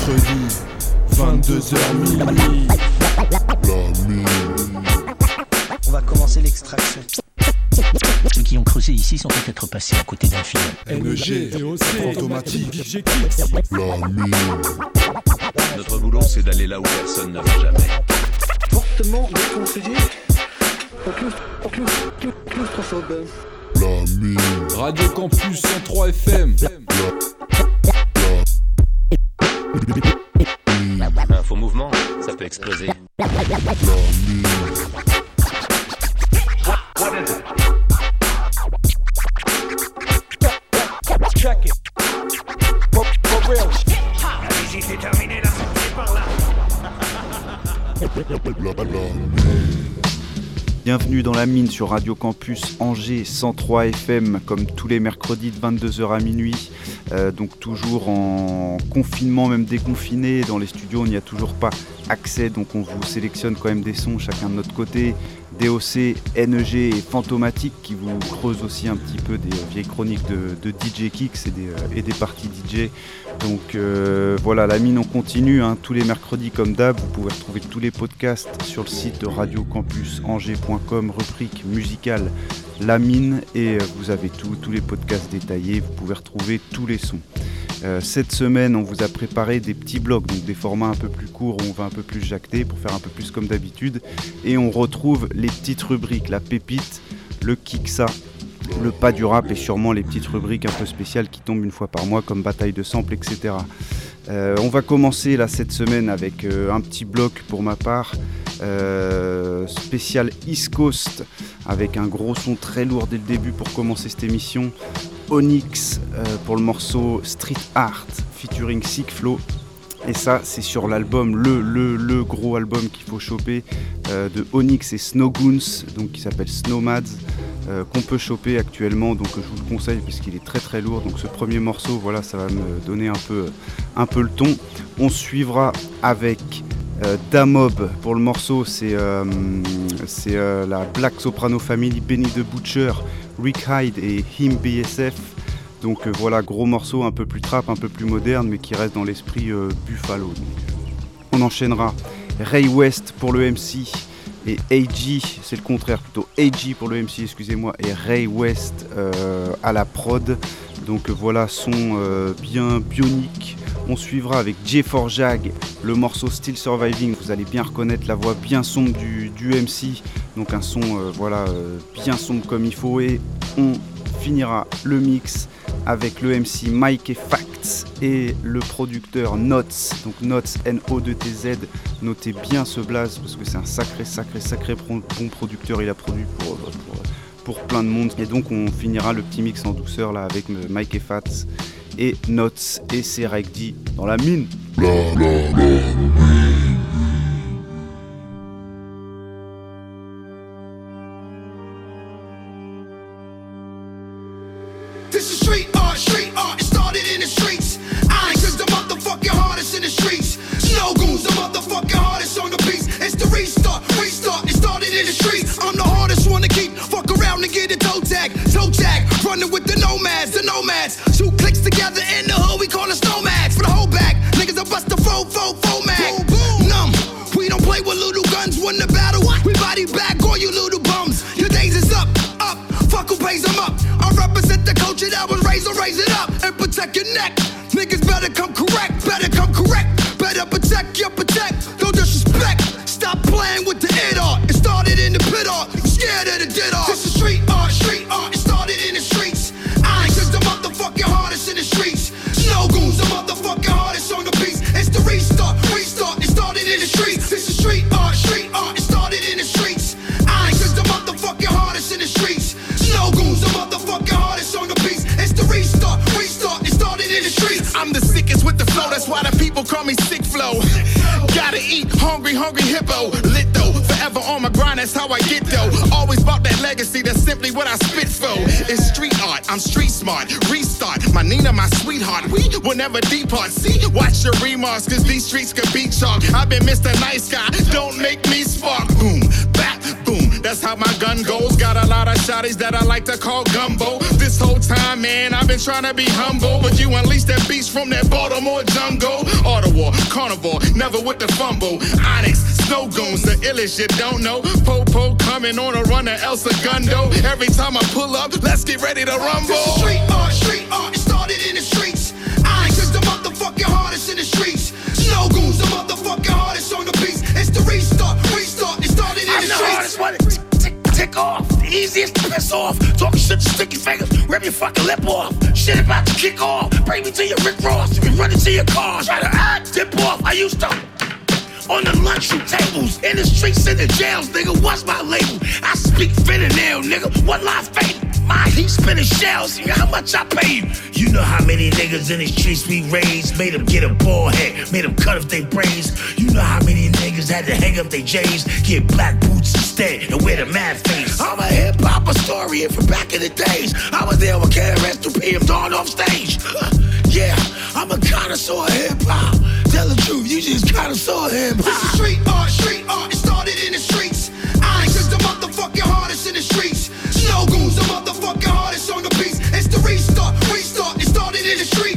mercredi, 22h minuit. On va commencer l'extraction. Ceux qui ont creusé ici sont peut-être passés à côté d'un film. NG, automatique, Notre boulot, c'est d'aller là où personne ne va jamais. Fortement déconseillé. Plus, plus, plus, plus, claustrophobe. Radio Campus 103 FM. Un faux mouvement, ça peut exploser. Bienvenue dans la mine sur Radio Campus Angers 103 FM comme tous les mercredis de 22h à minuit. Euh, donc toujours en confinement, même déconfiné. Dans les studios, on n'y a toujours pas accès. Donc on vous sélectionne quand même des sons chacun de notre côté. DOC, NEG et Fantomatique qui vous creusent aussi un petit peu des vieilles chroniques de, DJ Kicks et des, euh, et des parties DJ. Donc euh, voilà, la mine on continue, hein, tous les mercredis comme d'hab. Vous pouvez retrouver tous les podcasts sur le site de radiocampusangers.com, rubrique musicale La mine, et euh, vous avez tout, tous les podcasts détaillés. Vous pouvez retrouver tous les sons. Euh, cette semaine, on vous a préparé des petits blocs, donc des formats un peu plus courts où on va un peu plus jacter pour faire un peu plus comme d'habitude. Et on retrouve les petites rubriques, la pépite, le kiksa, le pas du rap et sûrement les petites rubriques un peu spéciales qui tombent une fois par mois comme bataille de samples, etc. Euh, on va commencer là cette semaine avec euh, un petit bloc pour ma part, euh, spécial East Coast, avec un gros son très lourd dès le début pour commencer cette émission. Onyx pour le morceau Street Art featuring Sick Flow. Et ça, c'est sur l'album, le, le, le gros album qu'il faut choper euh, de Onyx et Snowgoons, donc qui s'appelle Snowmads, euh, qu'on peut choper actuellement. Donc je vous le conseille puisqu'il est très très lourd. Donc ce premier morceau, voilà, ça va me donner un peu, un peu le ton. On suivra avec euh, Damob pour le morceau, c'est la Black Soprano Family, Benny the Butcher, Rick Hyde et Him BSF. Donc euh, voilà, gros morceau, un peu plus trap, un peu plus moderne, mais qui reste dans l'esprit euh, Buffalo. On enchaînera Ray West pour le MC et AG, c'est le contraire plutôt, AG pour le MC, excusez-moi, et Ray West euh, à la prod. Donc voilà, son bien bionique. On suivra avec J4 Jag le morceau Still Surviving. Vous allez bien reconnaître la voix bien sombre du, du MC. Donc un son voilà, bien sombre comme il faut. Et on finira le mix avec le MC Mike et Facts et le producteur Notes. Donc Notes, N-O-2-T-Z. Notez bien ce blaze parce que c'est un sacré, sacré, sacré bon producteur. Il a produit pour, pour, pour plein de monde. Et donc on finira le petit mix en douceur là avec euh, Mike et Fats et Notes et c'est dans la mine. In the streets. I'm the hardest one to keep. Fuck around and get a toe tag, toe tag. Running with the nomads, the nomads. Two clicks together in the hood, we call us nomads. For the whole bag, niggas will bust the fo fo fo mag. Numb. We don't play with little guns. Win the battle, we body back all you little bums. Your days is up, up. Fuck who pays them up. I represent the culture that was raised to raise it up and protect your neck. Niggas better come that's why the people call me Sickflo. Gotta eat, hungry, hungry hippo. Lit though, forever on my grind, that's how I get though. Always bought that legacy, that's simply what I spit for. It's street art, I'm street smart. Restart, my Nina, my sweetheart. We will never depart. See, watch your remarks, cause these streets could be chalk. I've been Mr. Nice Guy, don't make me spark. Boom, bap, boom. That's how my gun goes. Got a lot of shotties that I like to call gumbo. This whole time, man, I've been trying to be humble. But you unleashed that beast from that Baltimore jungle. Ottawa, carnivore, never with the fumble. Onyx, snow goons, the illest you don't know. Popo coming on a run to El Segundo. Every time I pull up, let's get ready to rumble. This is street art, street art, it started in the streets. Onyx is the motherfucking hardest in the streets. Snow goons, the motherfucking hardest on the beats. It's the restart, restart, it started in I'm the the streets. hardest one to tick, off. The easiest to piss off. Talking shit, stick your fingers, rip your fucking lip off. Shit about to kick off. Bring me to your Rick Ross. You can run into your car. Try to act, dip off. I used to. On the lunchroom tables, in the streets, in the jails, nigga, what's my label? I speak fingernail, nigga, one line fade. My heat spinning shells, you know how much I pay you? You know how many niggas in the streets we raised, made them get a ball head, made them cut off their braids. You know how many niggas had to hang up their J's, get black boots instead, and wear the mad face. I'm a hip hop historian from back in the days. I was there with KRS to PM Dawn off stage. yeah, I'm a connoisseur of hip hop. Tell the truth, you just connoisseur of hip This is hop. street art, street art, it started in the streets. Onyx is the motherfucking hardest in the streets. Snow goons, the motherfucking hardest on the beats. It's the restart, restart, it started in the streets.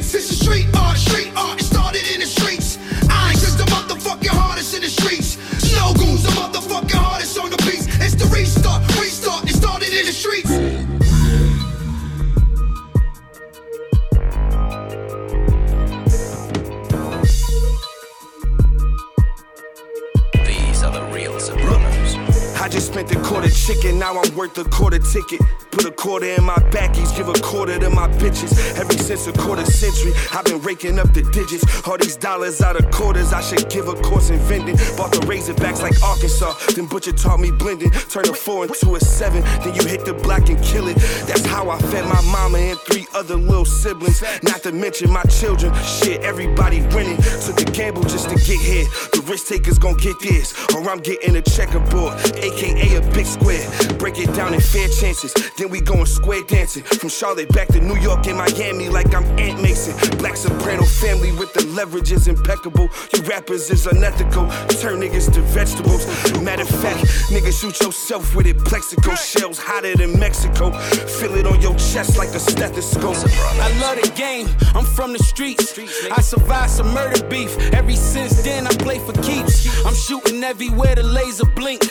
I just spent a quarter chicken, now I'm worth a quarter ticket. Put a quarter in my backies, give a quarter to my bitches. Ever since a quarter century, I've been raking up the digits. All these dollars out of quarters, I should give a course in vending. Bought the razorbacks like Arkansas, then Butcher taught me blending. Turn a four into a seven, then you hit the black and kill it. That's how I fed my mama and three other little siblings. Not to mention my children. Shit, everybody winning. Took a gamble just to get here. The risk takers gon' get this, or I'm getting a checkerboard, aka a big square. Break it down in fair chances. Then we going square dancing. From Charlotte back to New York and Miami like I'm Aunt Mason. Black soprano family with the leverage is impeccable. You rappers is unethical. Turn niggas to vegetables. Matter of fact, niggas shoot yourself with it. Plaxico shells hotter than Mexico. Feel it on your chest like a stethoscope. I love the game. I'm from the streets. I survived some murder beef. Every since then, I play for keeps. I'm shooting everywhere the laser blink.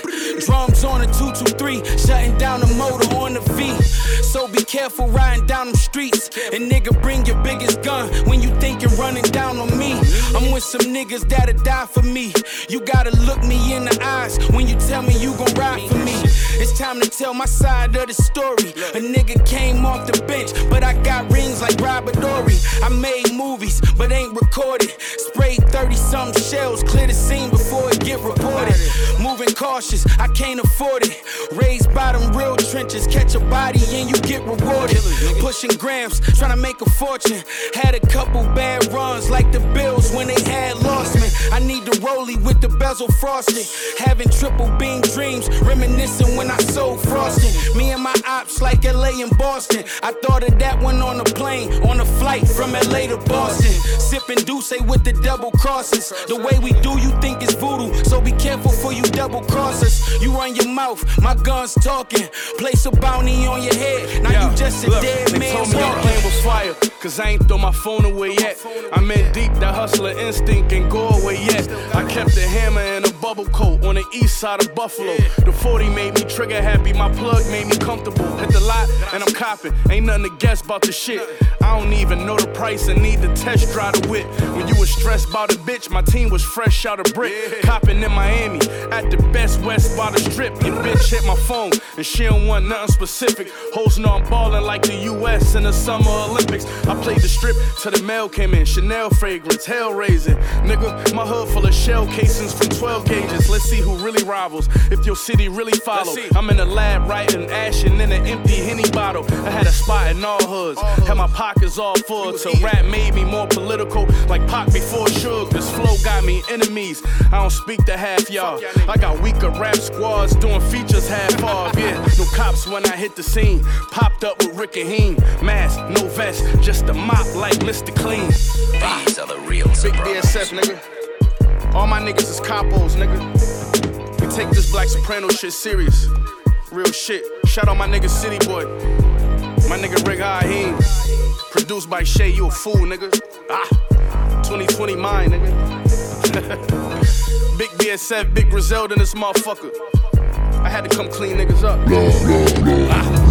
Drums on a 223, shutting down the motor on the V. So be careful riding down them streets. And nigga, bring your biggest gun when you think you're running down on me. I'm with some niggas that'll die for me. You gotta look me in the eyes when you tell me you gon' ride for me. It's time to tell my side of the story. A nigga came off the bench, but I got rings like Robert Horry. I made movies, but ain't recorded. Sprayed 30 some shells, clear the scene before it get reported. Moving cautious, I can't afford it. Raised bottom, real trenches, catch a body and you get rewarded. Pushing grams, trying to make a fortune. Had a couple bad runs like the Bills when they had lost me. I need the rollie with the bezel frosted. Having triple beam dreams, reminiscing when I sold frosting. Me and my ops like LA and Boston. I thought of that one on a plane, on a flight from LA to Boston. Sipping D'ussé with the double crosses. The way we do, you think it's voodoo. So be careful for you double crossers. You run your mouth, my gun's talking. Place a bounty on your head. Now Yeah, you just a look, dead they man told me walking. plane was fire, cause I ain't throw my phone away yet. I'm in deep, that hustler instinct ain't go away yet. I kept a hammer and a bubble coat on the east side of Buffalo. The 40 made me trigger happy, my plug made me comfortable. Hit the lot and I'm copping, ain't nothing to guess about the shit. I don't even know the price and need to test drive the whip. When you was stressed about a bitch, my team was fresh out of brick. Copping in Miami at the best west by the strip. Your bitch hit my phone and she don't want nothing specific. Hoes know I'm ballin' like the US in the Summer Olympics. I played the strip till the mail came in. Chanel fragrance, hell raising. Nigga, my hood full of shell casings from 12 gauges. Let's see who really rivals. If your city really follow. I'm in the lab writing ashin' in an empty Henny bottle. I had a spot in all hoods. Had my pockets all full. Till rap made me more political. Like Pac before Suge. This flow got me enemies. I don't speak to half y'all. I got weaker rap squads doing features half off. Yeah, no cops when I hit the scene. Popped up with Rick and Heem. Mask, no vest, just a mop like Mr. Clean. These are the real Big. DSF, nigga. All my niggas is capos, nigga. We take this Black Soprano shit serious. Real shit. Shout out my nigga City Boy. My nigga Rick Haheem. Produced by Shay, you a fool, nigga. Ah, 2020 mine, nigga. big BSF, big Griselda in this motherfucker. I had to come clean niggas up. Ah. Yo,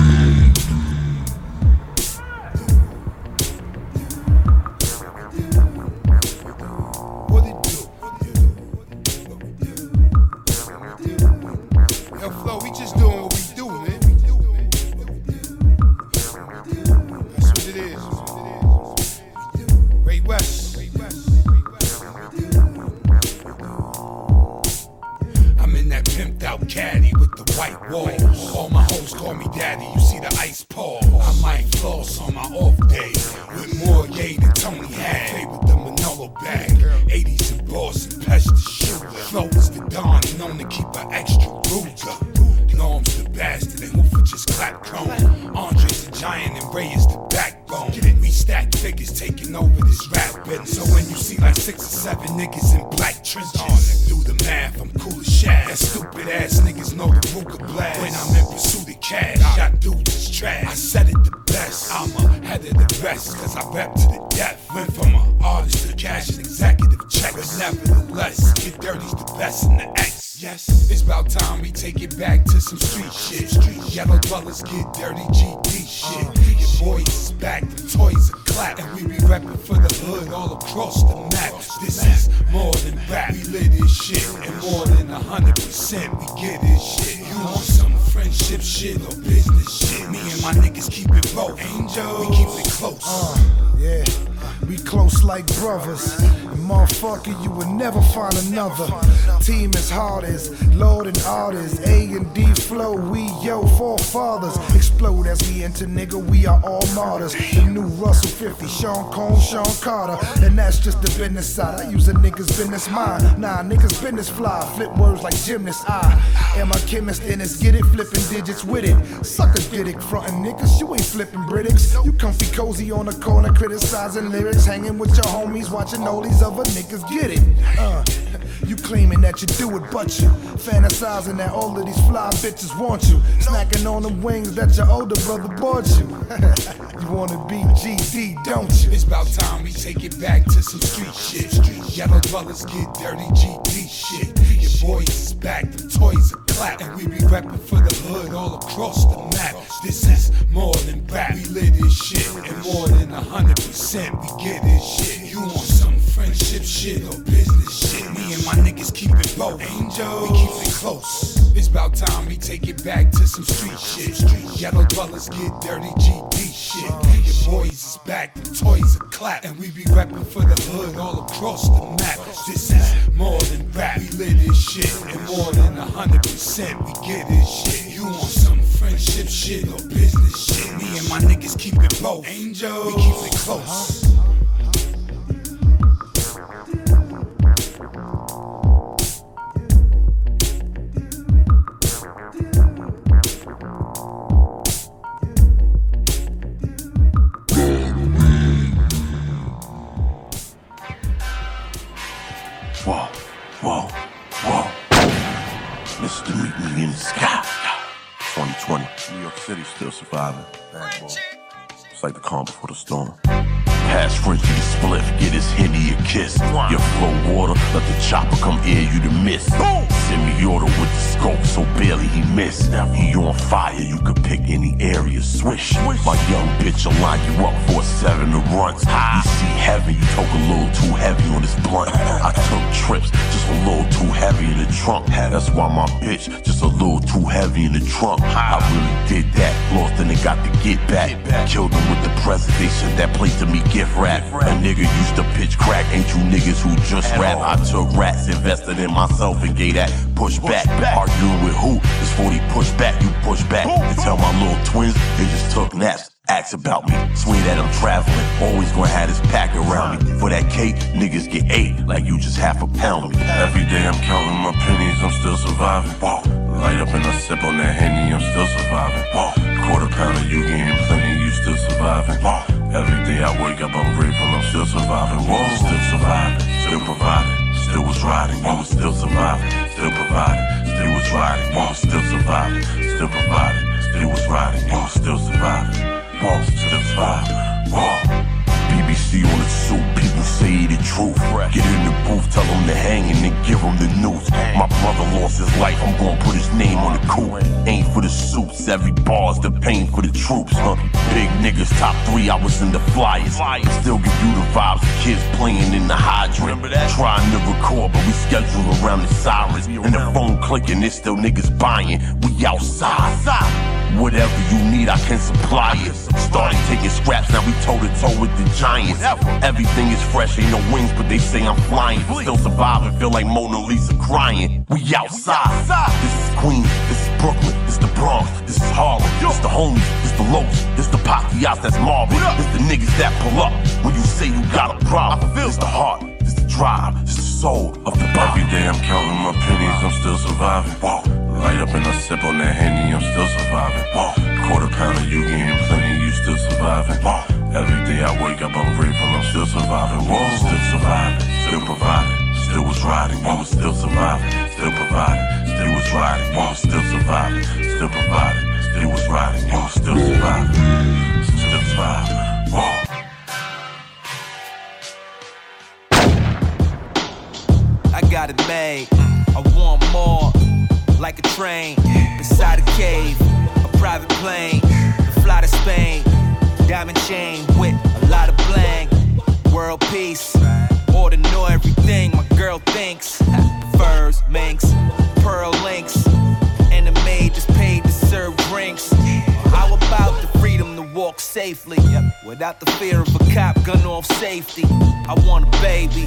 white walls. All my hoes call me daddy, you see the ice paw. I might floss on my off day with more yay than Tony had. Play with the Manolo bag, 80s and boss and Pesh the shooter. Flo is the Don, known to keep an extra Ruger. Norm's the bastard and Hoofer just clap cone. Andre's the giant and Ray is the backbone. We stack figures taking over this rap business. So when you see like six or seven niggas in black trenches, do the math, I'm cool as shit. That stupid ass niggas know the Ruger blast. When I'm in pursuit of cash, y'all dudes is trash. I said it the best, I'm ahead of the rest, cause I rap to the death. Went from an artist to cash and executive check, but nevertheless, get dirty's the best in the X. Yes, it's about time we take it back to some street shit. Street yellow dwellers get dirty GD shit. Your boys is back, the toys are clap, and we be rapping for the hood all across the map. This is more than rap, we live this shit, and more than a hundred percent we get this shit. You want some friendship shit or business shit? Me and my niggas keep it both. Angel, we keep it close. Uh, yeah. We close like brothers. And motherfucker, you will never find another. Team as hard as Lord and artists. A and D flow, we yo forefathers. Explode as we enter, nigga, we are all martyrs. The new Russell 50, Sean Cone, Sean Carter. And that's just the business side. I use a nigga's business mind. Nah, niggas business fly. Flip words like gymnast. I am a chemist and it's get it, flipping digits with it. Sucker did it, frontin' niggas, you ain't flipping Britics. You comfy cozy on the corner, criticizing lyrics, hanging with your homies, watching these other niggas get it. Uh, you claiming that you do it, but you fantasizing that all of these fly bitches want you. Snacking on the wings that your older brother bought you. you wanna be GD, don't you? It's about time we take it back to some street shit. Yellow dwellers get dirty GD shit. Your boys is back, the toys are clap, and we be reppin' for the hood all across the map. This is more than rap, we live this shit, and more than a hundred percent we get this shit. You want friendship shit or business shit? Me and my niggas keep it both. Angel, we keep it close. It's about time we take it back to some street shit. Street yellow dwellers get dirty GD shit. Your boys is back, the toys are clap, and we be reppin' for the hood all across the map. This is more than rap, we live this shit, and more than a hundred percent we get this shit. You want some friendship shit or business shit? Me and my niggas keep it both. Angel, we keep it close. Whoa, whoa, whoa. Mr. Me in the Sky. 2020. New York City still surviving. It's like the calm before the storm. Pass Frenchie the spliff, get his henny a kiss. Your flow water, let the chopper come air you to miss. Semi-auto with the scope, so barely he missed. He on fire, you could pick any area, swish. My young bitch will line you up for a seven of runs. You see heavy, you took a little too heavy on this blunt. I took trips, just a little too heavy in the trunk. That's why my bitch just a little too heavy in the trunk. I really did that, lost and it got to get back. Killed him with the preservation that placed to me gift wrap. A nigga used to pitch crack, ain't you niggas who just rap. I took rats, invested in myself and gave that push back. Arguing with who? It's 40 push back, you push back. And tell my little twins they just took naps. Ask about me, swear that I'm traveling. Always gonna have this pack around me. For that cake, niggas get eight, like you just half a pound me. Every day I'm counting my pennies, I'm still surviving. Whoa. Light up and I sip on that henny, I'm still surviving. Whoa. Quarter pounder, you getting plenty, you still surviving. Every day I wake up, I'm grateful, I'm still surviving. Whoa, still surviving, still providing. Still was riding, was still surviving, still providing, still was riding, was still surviving, still providing, still was riding, was still surviving. Boss, still surviving. Whoa. BBC on the suit, say the truth. Get in the booth, tell them to hang and then give them the news. My brother lost his life, I'm gonna put his name on the coup. Ain't for the suits, every bar's the pain for the troops, huh? Big niggas, top three, I was in the flyers. Still give you the vibes, the kids playing in the hydrant. Trying to record, but we schedule around the sirens. And the phone clicking, it's still niggas buying. We outside. Whatever you need, I can supply it. Started taking scraps, now we toe to toe with the giants. Everything is fresh, ain't no wings, but they say I'm flying. Still surviving, feel like Mona Lisa crying. We outside. This is Queens, this is Brooklyn, this is the Bronx, this is Harlem, this the homies, this the lows, this the Pacquiaos, that's Marvin. This the niggas that pull up when you say you got a problem. This the heart, this the drive, this the soul of the body. Every day I'm counting my pennies, I'm still surviving. Whoa. Light up and I sip on that Henny, I'm still surviving. Quarter pounder, you getting plenty, you still surviving. Every day I wake up, I'm grateful, I'm still surviving. Whoa. Still surviving, still providing. Still was riding, you was still surviving. Still providing, still was riding, you was still surviving. Still providing, still was riding, you was still surviving. Still surviving. I got it made. I want more, like a train inside a cave, a private plane to fly to Spain. Diamond chain with a lot of bling. World peace, ordinary everything my girl thinks. Furs, minks, pearl links, and the maid just paid to serve drinks. How walk safely without the fear of a cop gun off safety? I want a baby,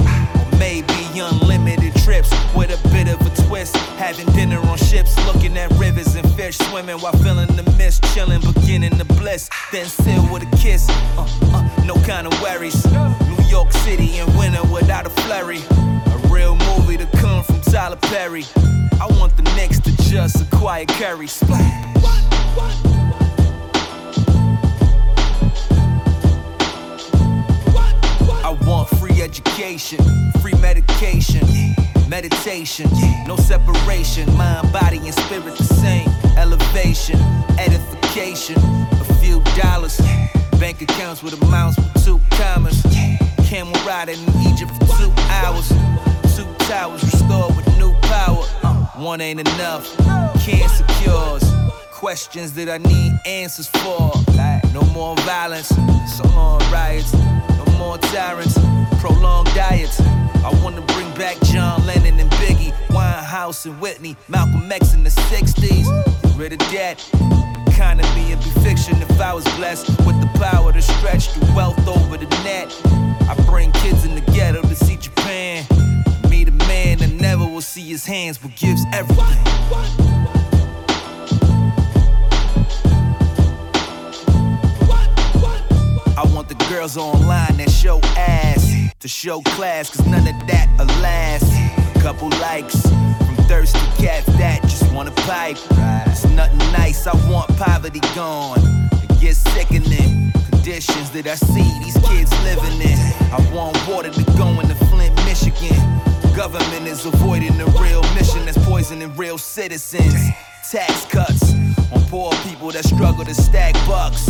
maybe unlimited trips with a bit of a twist. Having dinner on ships, looking at rivers and fish swimming while feeling the mist, chilling, beginning the bliss. Then seal with a kiss, uh, uh, no kind of worries. New York City in winter without a flurry. A real movie to come from Tyler Perry. I want the next to just acquire Curry. Splash. I want free education, free medication, meditation, no separation, mind, body, and spirit the same. Elevation, edification, a few dollars, bank accounts with amounts with two commas. Camel riding in Egypt for two hours, two towers restored with new power. One ain't enough, cancer cures. Questions that I need answers for. No more violence, so long riots. More tyrants, prolonged diets. I wanna bring back John Lennon and Biggie, Winehouse and Whitney, Malcolm X in the 60s. Get rid of debt. Economy would be fiction if I was blessed with the power to stretch the wealth over the net. I bring kids in the ghetto to see Japan. Meet a man that never will see his hands, but gives everything. Girls online that show ass to show class, cause none of that last. Couple likes from thirsty cats that just wanna pipe. It's nothing nice, I want poverty gone. It gets sickening. Conditions that I see these kids living in. I want water to go into Flint, Michigan. Government is avoiding the real mission that's poisoning real citizens. Tax cuts on poor people that struggle to stack bucks.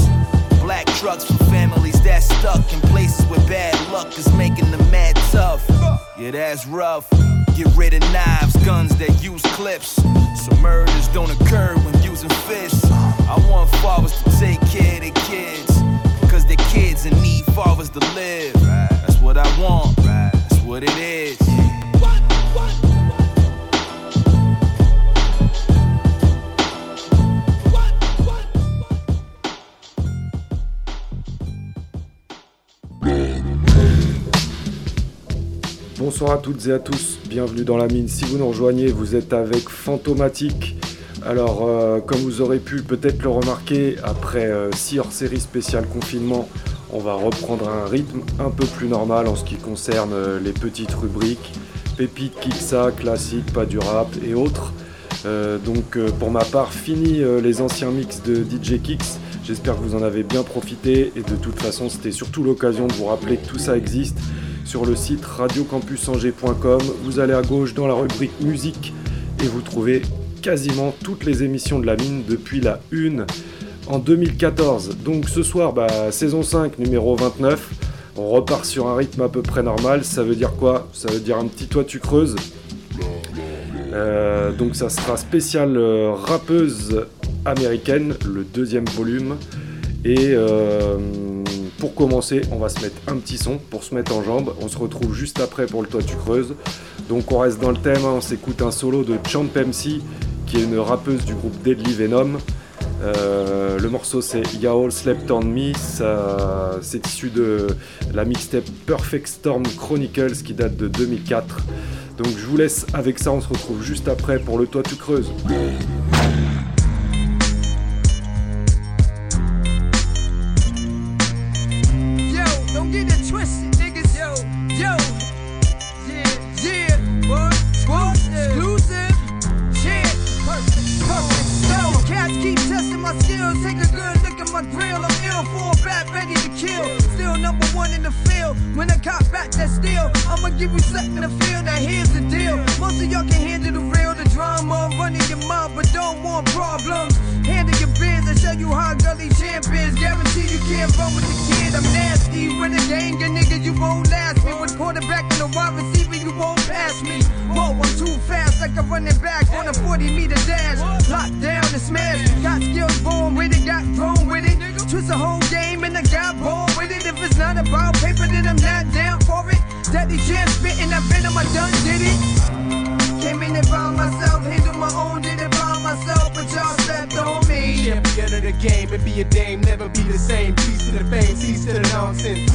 Black trucks for families that stuck in places where bad luck is making them mad tough. Yeah, that's rough. Get rid of knives, guns that use clips. So murders don't occur when using fists. I want fathers to take care of their kids. Cause their kids in need fathers to live. That's what I want. That's what it is. Bonsoir à toutes et à tous, bienvenue dans la mine. Si vous nous rejoignez, vous êtes avec Fantomatique. Alors, euh, comme vous aurez pu peut-être le remarquer, après 6 hors-série spécial confinement, on va reprendre un rythme un peu plus normal en ce qui concerne euh, les petites rubriques, pépites, kiksa, classiques, pas du rap et autres. Euh, donc, euh, pour ma part, fini euh, les anciens mix de DJ Kicks. J'espère que vous en avez bien profité et de toute façon, c'était surtout l'occasion de vous rappeler que tout ça existe sur le site radiocampusangers.com. Vous allez à gauche dans la rubrique musique et vous trouvez quasiment toutes les émissions de la mine depuis la une en 2014. Donc ce soir, bah, saison 5, numéro 29. On repart sur un rythme à peu près normal. Ça veut dire quoi? Ça veut dire un petit toit tu creuses. Euh, donc ça sera spécial euh, rappeuse américaine, le deuxième volume. Et euh, pour commencer, on va se mettre un petit son pour se mettre en jambe. On se retrouve juste après pour le toit tu creuses. Donc on reste dans le thème, hein. on s'écoute un solo de Champ MC, qui est une rappeuse du groupe Deadly Venom. Euh, le morceau c'est Y'all Slept on Me, c'est issu de la mixtape Perfect Storm Chronicles qui date de 2004. Donc je vous laisse avec ça, on se retrouve juste après pour le toit tu creuses. I done did it. Came in it by myself, handle my own, did it by myself, but y'all stepped on me. Champion of the game and be a dame, never be the same. Peace to the fame, cease to the nonsense.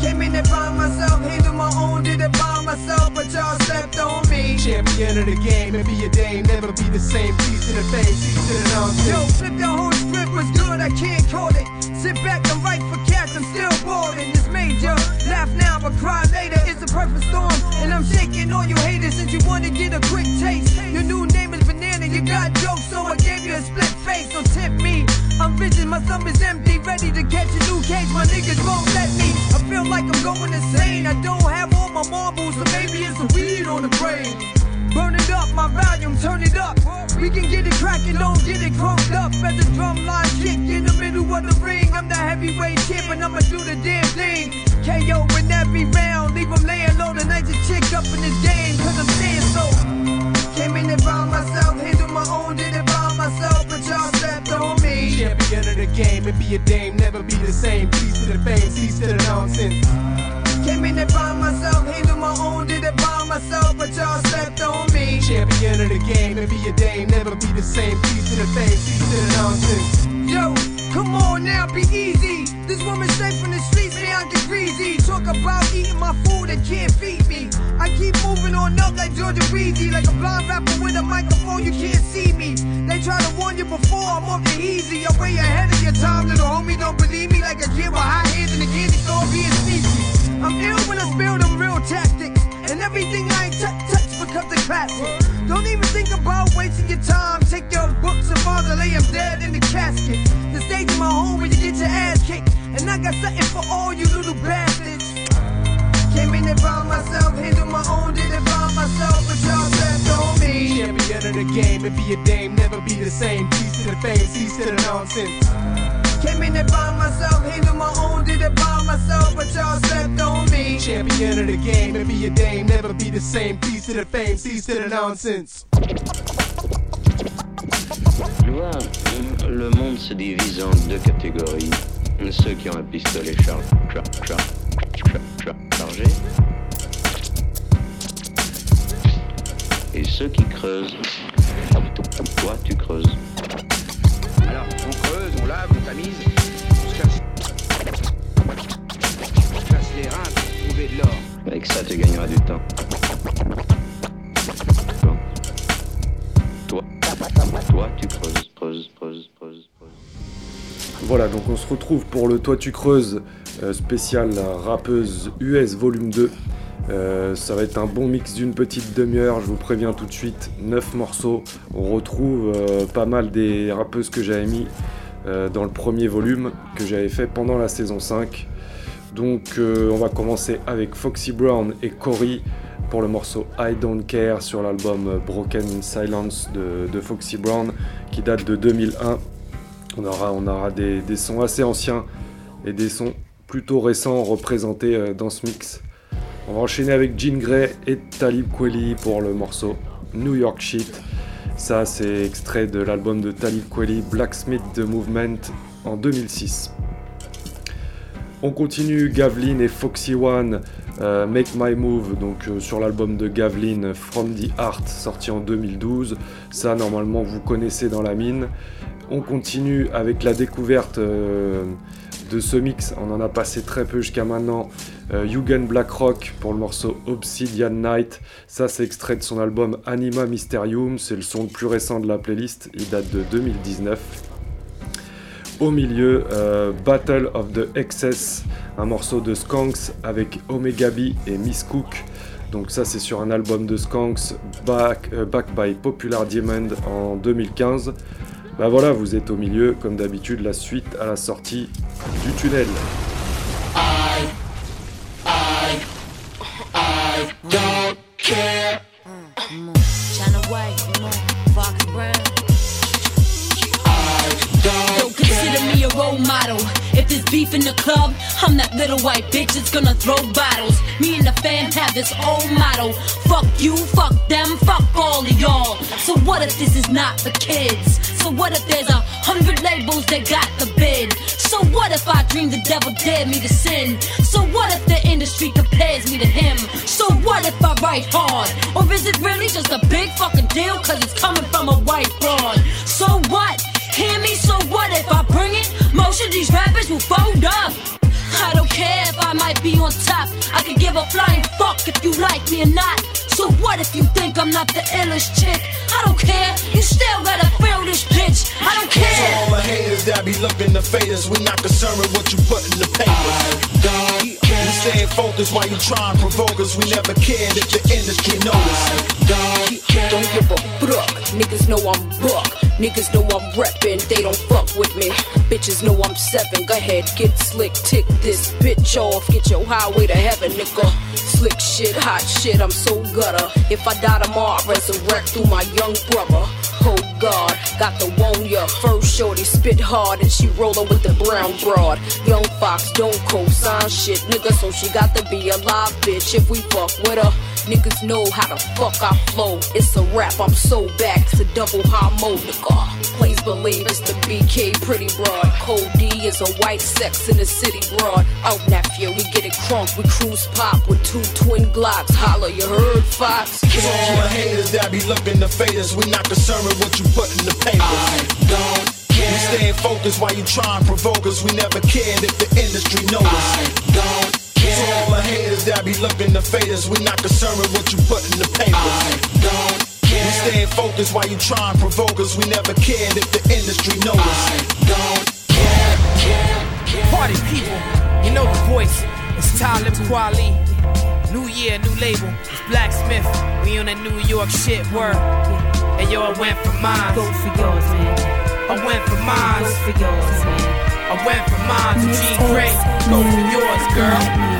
Came in it by myself, handle my own, did it by myself, but y'all stepped on me. Champion of the game and be a dame, never be the same. Peace to the fame, cease to the nonsense. Yo, flip the whole script was good, I can't call it. Sit back and write for I'm still boarding. It's major. Laugh now, but cry later. It's a perfect storm. And I'm shaking all you haters since you wanna get a quick taste. Your new name is Banana, you got jokes, so I gave you a split face. So tip me. I'm vision, my thumb is empty, ready to catch a new case. My niggas won't let me. I feel like I'm going insane. I don't have all my marbles, so maybe it's the weed on the brain. Burn it up, my volume, turn it up. We can get it cracking, don't get it crunked up. As the drum line kick in the middle of the ring. I'm the heavyweight champ and I'ma do the damn thing. KO in every round, leave him laying low. The nicest chick up in this game, cause I'm saying so. Came in it by myself, handle my own, did it by myself, but y'all stepped on me. Champion of the game and be a dame, never be the same. Peace to the fame, cease to the nonsense. The game and be a dame, never be the same. Peace to the fame, cease to the nonsense. Yo, come on now, be easy. This woman straight from the streets, I get greasy. Talk about eating my food and can't feed me. I keep moving on up like Georgia Weezy, like a blind rapper with a microphone, you can't see me. They try to warn you before I'm off the easy. I'm way ahead of your time, little homie, don't believe me. Like a kid with high hands in the candy store being sneaky. I'm ill when I spill them real tactics. And everything I ain't touch, touch becomes a classic. Don't even think about wasting your time. Take your books and father, lay him dead in the casket. The stage is my home where you get your ass kicked. And I got something for all you little bastards. Came in it by myself, handle my own, did it by myself, but y'all stepped on me. Champion of the game and be a dame, never be the same. Peace to the fame, cease to the nonsense. Came in it by myself, handle my own, did it by myself, but y'all stepped on me. Champion of the game and be a dame, never be the same. Peace to the fame, cease to the nonsense. Tu vois, le monde se divise en deux catégories. Ceux qui ont un pistolet char char char char char chargé. Et ceux qui creusent. Toi, tu creuses. On creuse, on lave, on tamise, on se casse, on se casse les reins pour trouver de l'or. Avec ça, tu gagneras du temps. Toi, toi, tu creuses, creuses, creuses, creuses. Voilà, donc on se retrouve pour le Toi tu creuses euh, spécial rappeuse US volume 2. Euh, ça va être un bon mix d'une petite demi-heure, je vous préviens tout de suite, 9 morceaux. On retrouve euh, pas mal des rappeuses que j'avais mis euh, dans le premier volume que j'avais fait pendant la saison 5. Donc on va commencer avec Foxy Brown et Cory pour le morceau I Don't Care sur l'album Broken Silence de, Foxy Brown qui date de 2001. On aura, des, sons assez anciens et des sons plutôt récents représentés dans ce mix. On va enchaîner avec Jean Grey et Talib Kweli pour le morceau New York Shit. Ça, c'est extrait de l'album de Talib Kweli, Blacksmith The Movement, en 2006. On continue Gavlin et Foxy One, euh, Make My Move, donc euh, sur l'album de Gavlin, From the Heart, sorti en 2012. Ça, normalement, vous connaissez dans la mine. On continue avec la découverte euh, de ce mix. On en a passé très peu jusqu'à maintenant. Euh, Yugen Blackrock pour le morceau Obsidian Night. Ça, c'est extrait de son album Anima Mysterium. C'est le son le plus récent de la playlist. Il date de 2019. Au milieu, euh, Battle of the Excess, un morceau de Skanks avec Omega B et Miss Cook. Donc ça c'est sur un album de Skanks back, euh, back by Popular Diamond en 2015. Bah voilà, vous êtes au milieu, comme d'habitude, la suite à la sortie du tunnel. I, I, I don't care. China White, Fox Brown. Yo, consider me a role model. If there's beef in the club, I'm that little white bitch that's gonna throw bottles. Me and the fam have this old motto. Fuck you, fuck them, fuck all of y'all. So what if this is not for kids? So what if there's a hundred labels that got the bid? So what if I dream the devil dared me to sin? So what if the industry compares me to him? So what if I write hard? Or is it really just a big fucking deal cause it's coming from a white broad? So what? Hear me? So what if I bring it? Most of these rappers will fold up. I don't care if I might be on top. I could give a flying fuck if you like me or not. So what if you think I'm not the illest chick? I don't care. You still gotta feel this bitch. I don't To care. all the haters that be looking to fade us, we not concerned with what you put in the papers. We staying focused while you try and provoke us. We never cared if the industry noticed. Don't give a fuck. Niggas know I'm buck. Niggas know I'm reppin'. They don't fuck with me. Bitches know I'm seven. Go ahead, get slick. Tick this bitch off. Get your highway to heaven, nigga. Slick shit, hot shit. I'm so gutter. If I die tomorrow, I resurrect through my young brother. Oh God, got the one ya. First shorty spit hard and she rollin' with the brown broad. Young Fox don't co-sign shit, nigga. So she got to be a live bitch if we fuck with her. Niggas know how the fuck I flow. It's a rap, I'm so back. to double nigga. Please believe it's the BK pretty broad. Code D is a white sex in the city broad. Out nephew, we get it crunk. We cruise pop with two twin Glocks. Holla, you heard Fox? To all the haters that be looking to fade us, we not concerned with what you put in the papers. I don't care. We staying focused while you try and provoke us. We never cared if the industry noticed. I don't care. To all the haters that be looking to fade us, we not concerned with what you put in the papers. I don't care. We staying focused while you try and provoke us. We never cared if the industry noticed. I don't care. care, care Party people, you know the voice. It's Talib Kweli. New year, new label. It's Blacksmith. We on that New York shit word. And yo, I went for mine. Go for yours, man. I went for mine. Go for yours, man. I went for mine to Jean Grae. Go for yours, girl.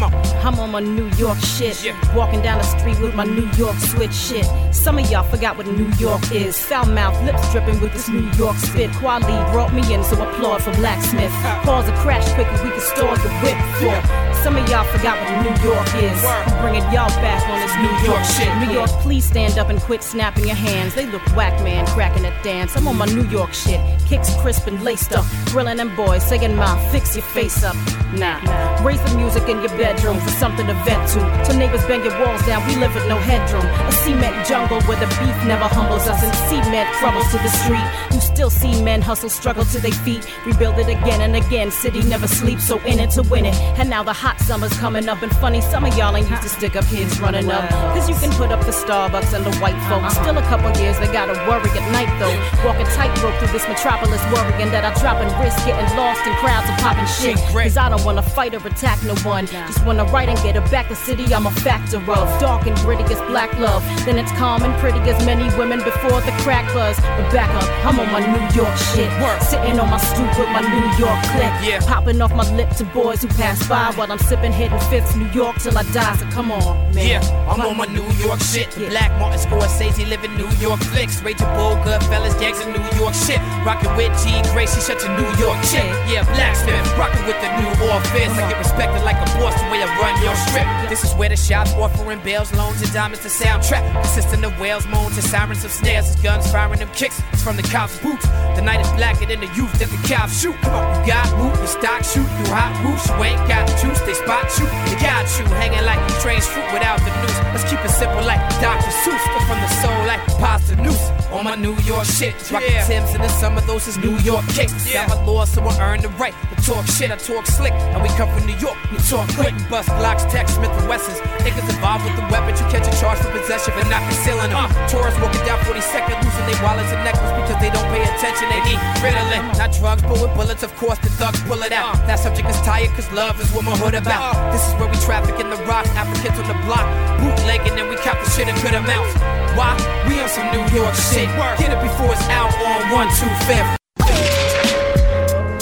Come on. I'm on my New York shit. Walking down the street with my New York switch shit. Some of y'all forgot what New York is. Foul mouth, lips dripping with this New York spit. Quality brought me in, so applaud for Blacksmith. Pause a crash quick and we can store the whip floor. Some of y'all forgot what New York is. I'm bringing y'all back on this New York shit. New York, please stand up and quit snapping your hands. They look whack, man, cracking a dance. I'm on my New York shit. Kicks crisp and laced up. Grilling them boys, saying, Ma, fix your face up. Nah, raise the music in your for something to vent to. Till neighbors bang your walls down, we live with no headroom. A cement jungle where the beef never humbles us and cement crumbles to the street. You still see men hustle, struggle to their feet, rebuild it again and again. City never sleeps, so in it to win it. And now the hot summer's coming up, and funny, some of y'all ain't used to stick up kids running up. Cause you can put up the Starbucks and the white folks. Still a couple years, they gotta worry at night though. Walking tightrope through this metropolis, worrying that I drop and risk getting lost in crowds of popping shit. Cause I don't wanna fight or attack no one. Just wanna write and get it back. The city I'm a factor of. Dark and gritty as black love. Then it's calm and pretty as many women before the crack buzz. But back up, I'm on my New York shit. Work. Sitting on my stoop with my New York click. Yeah. Popping off my lip to boys who pass by while I'm sipping hidden fifths. New York till I die. So come on, man. Yeah, I'm on my New York shit. The Black Martin Scorsese living New York flicks. Raging Bull, Goodfellas, gangs in New York shit. Rockin' with G Grace, she's such a New York chick. Yeah, blacksmith, rocking with the new office. I get respected like a boss way I run your strip. This is where the shops offering bells, loans, and diamonds to soundtrack. Consistent of whales, moans, and sirens upstairs. It's guns firing them kicks. It's from the cops' boots. The night is blacker than the youth that the cops shoot. Come on, you got move, you stock shoot, you hot whoosh. You ain't got juice, they spot you. They got you hanging like strange fruit without the noose. Let's keep it simple like Dr. Seuss, from the soul like pasta noose. On my New York shit, rockin' Yeah. Tim's in the summer, those is New York kicks. Yeah. I'm law, so I earn the right to talk shit. I talk slick, and we come from New York. We talk quick, bust blocks, Tech, Smith and Wessons. Niggas involved with the weapons, you catch a charge for possession, but not concealing them. Uh. Tourists walking down 42nd, losing their wallets and necklaces because they don't pay attention. They need Ritalin, not drugs, but with bullets. Of course, the thugs pull it out. Uh. That subject is tired, cause love is what my hood about. Uh. This is where we traffic in the rock, Africans on the block, bootlegging, and we cop the shit in good amounts. Why? We on some New York shit. Get it before it's out on 1 2 5th.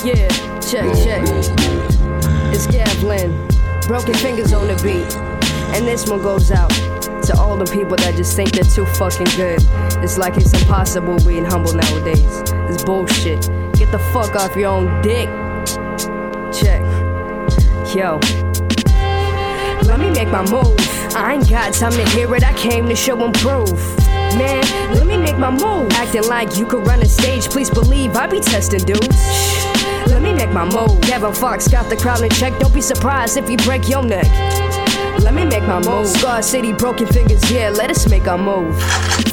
Yeah, check, check. It's Gavlyn. Broken fingers on the beat. And this one goes out to all the people that just think they're too fucking good. It's like it's impossible being humble nowadays. It's bullshit. Get the fuck off your own dick. Check. Yo. Let me make my move. I ain't got time to hear it, I came to show and prove. Man, let me make my move. Acting like you could run a stage, please believe I be testing dudes. Let me make my move. Kevin Fox got the crowd in check, don't be surprised if you break your neck. Let me make my move. Scar City, broken fingers, yeah, let us make our move.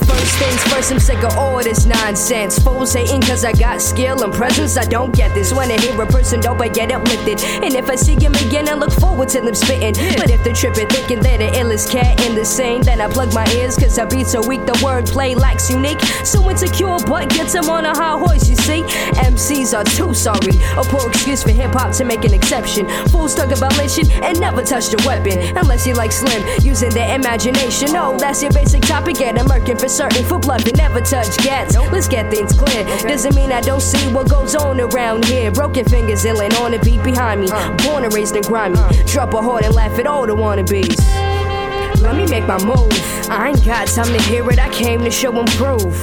First things first, I'm sick of all this nonsense. Fools hating cause I got skill and presence, I don't get this. When I hear a person dope, I get uplifted. And if I see him again, I look forward to them spitting. But if they're tripping, thinking they're the illest cat in the scene, then I plug my ears cause I beat so weak, the wordplay lacks unique. So insecure, but gets him on a high horse, you see. MCs are too sorry. A poor excuse for hip hop to make an exception. Fools talk about lynching and never touch a weapon. Unless you like Slim, using their imagination. Oh, that's your basic topic, and I'm working for certain for blood, bluffing. Never touch gats. Let's get things clear. Doesn't mean I don't see what goes on around here. Broken fingers illin' on the beat behind me. Uh. Born and raised in grimy. Uh. Drop a heart and laugh at all the wannabes. Let me make my move. I ain't got time to hear it, I came to show and prove.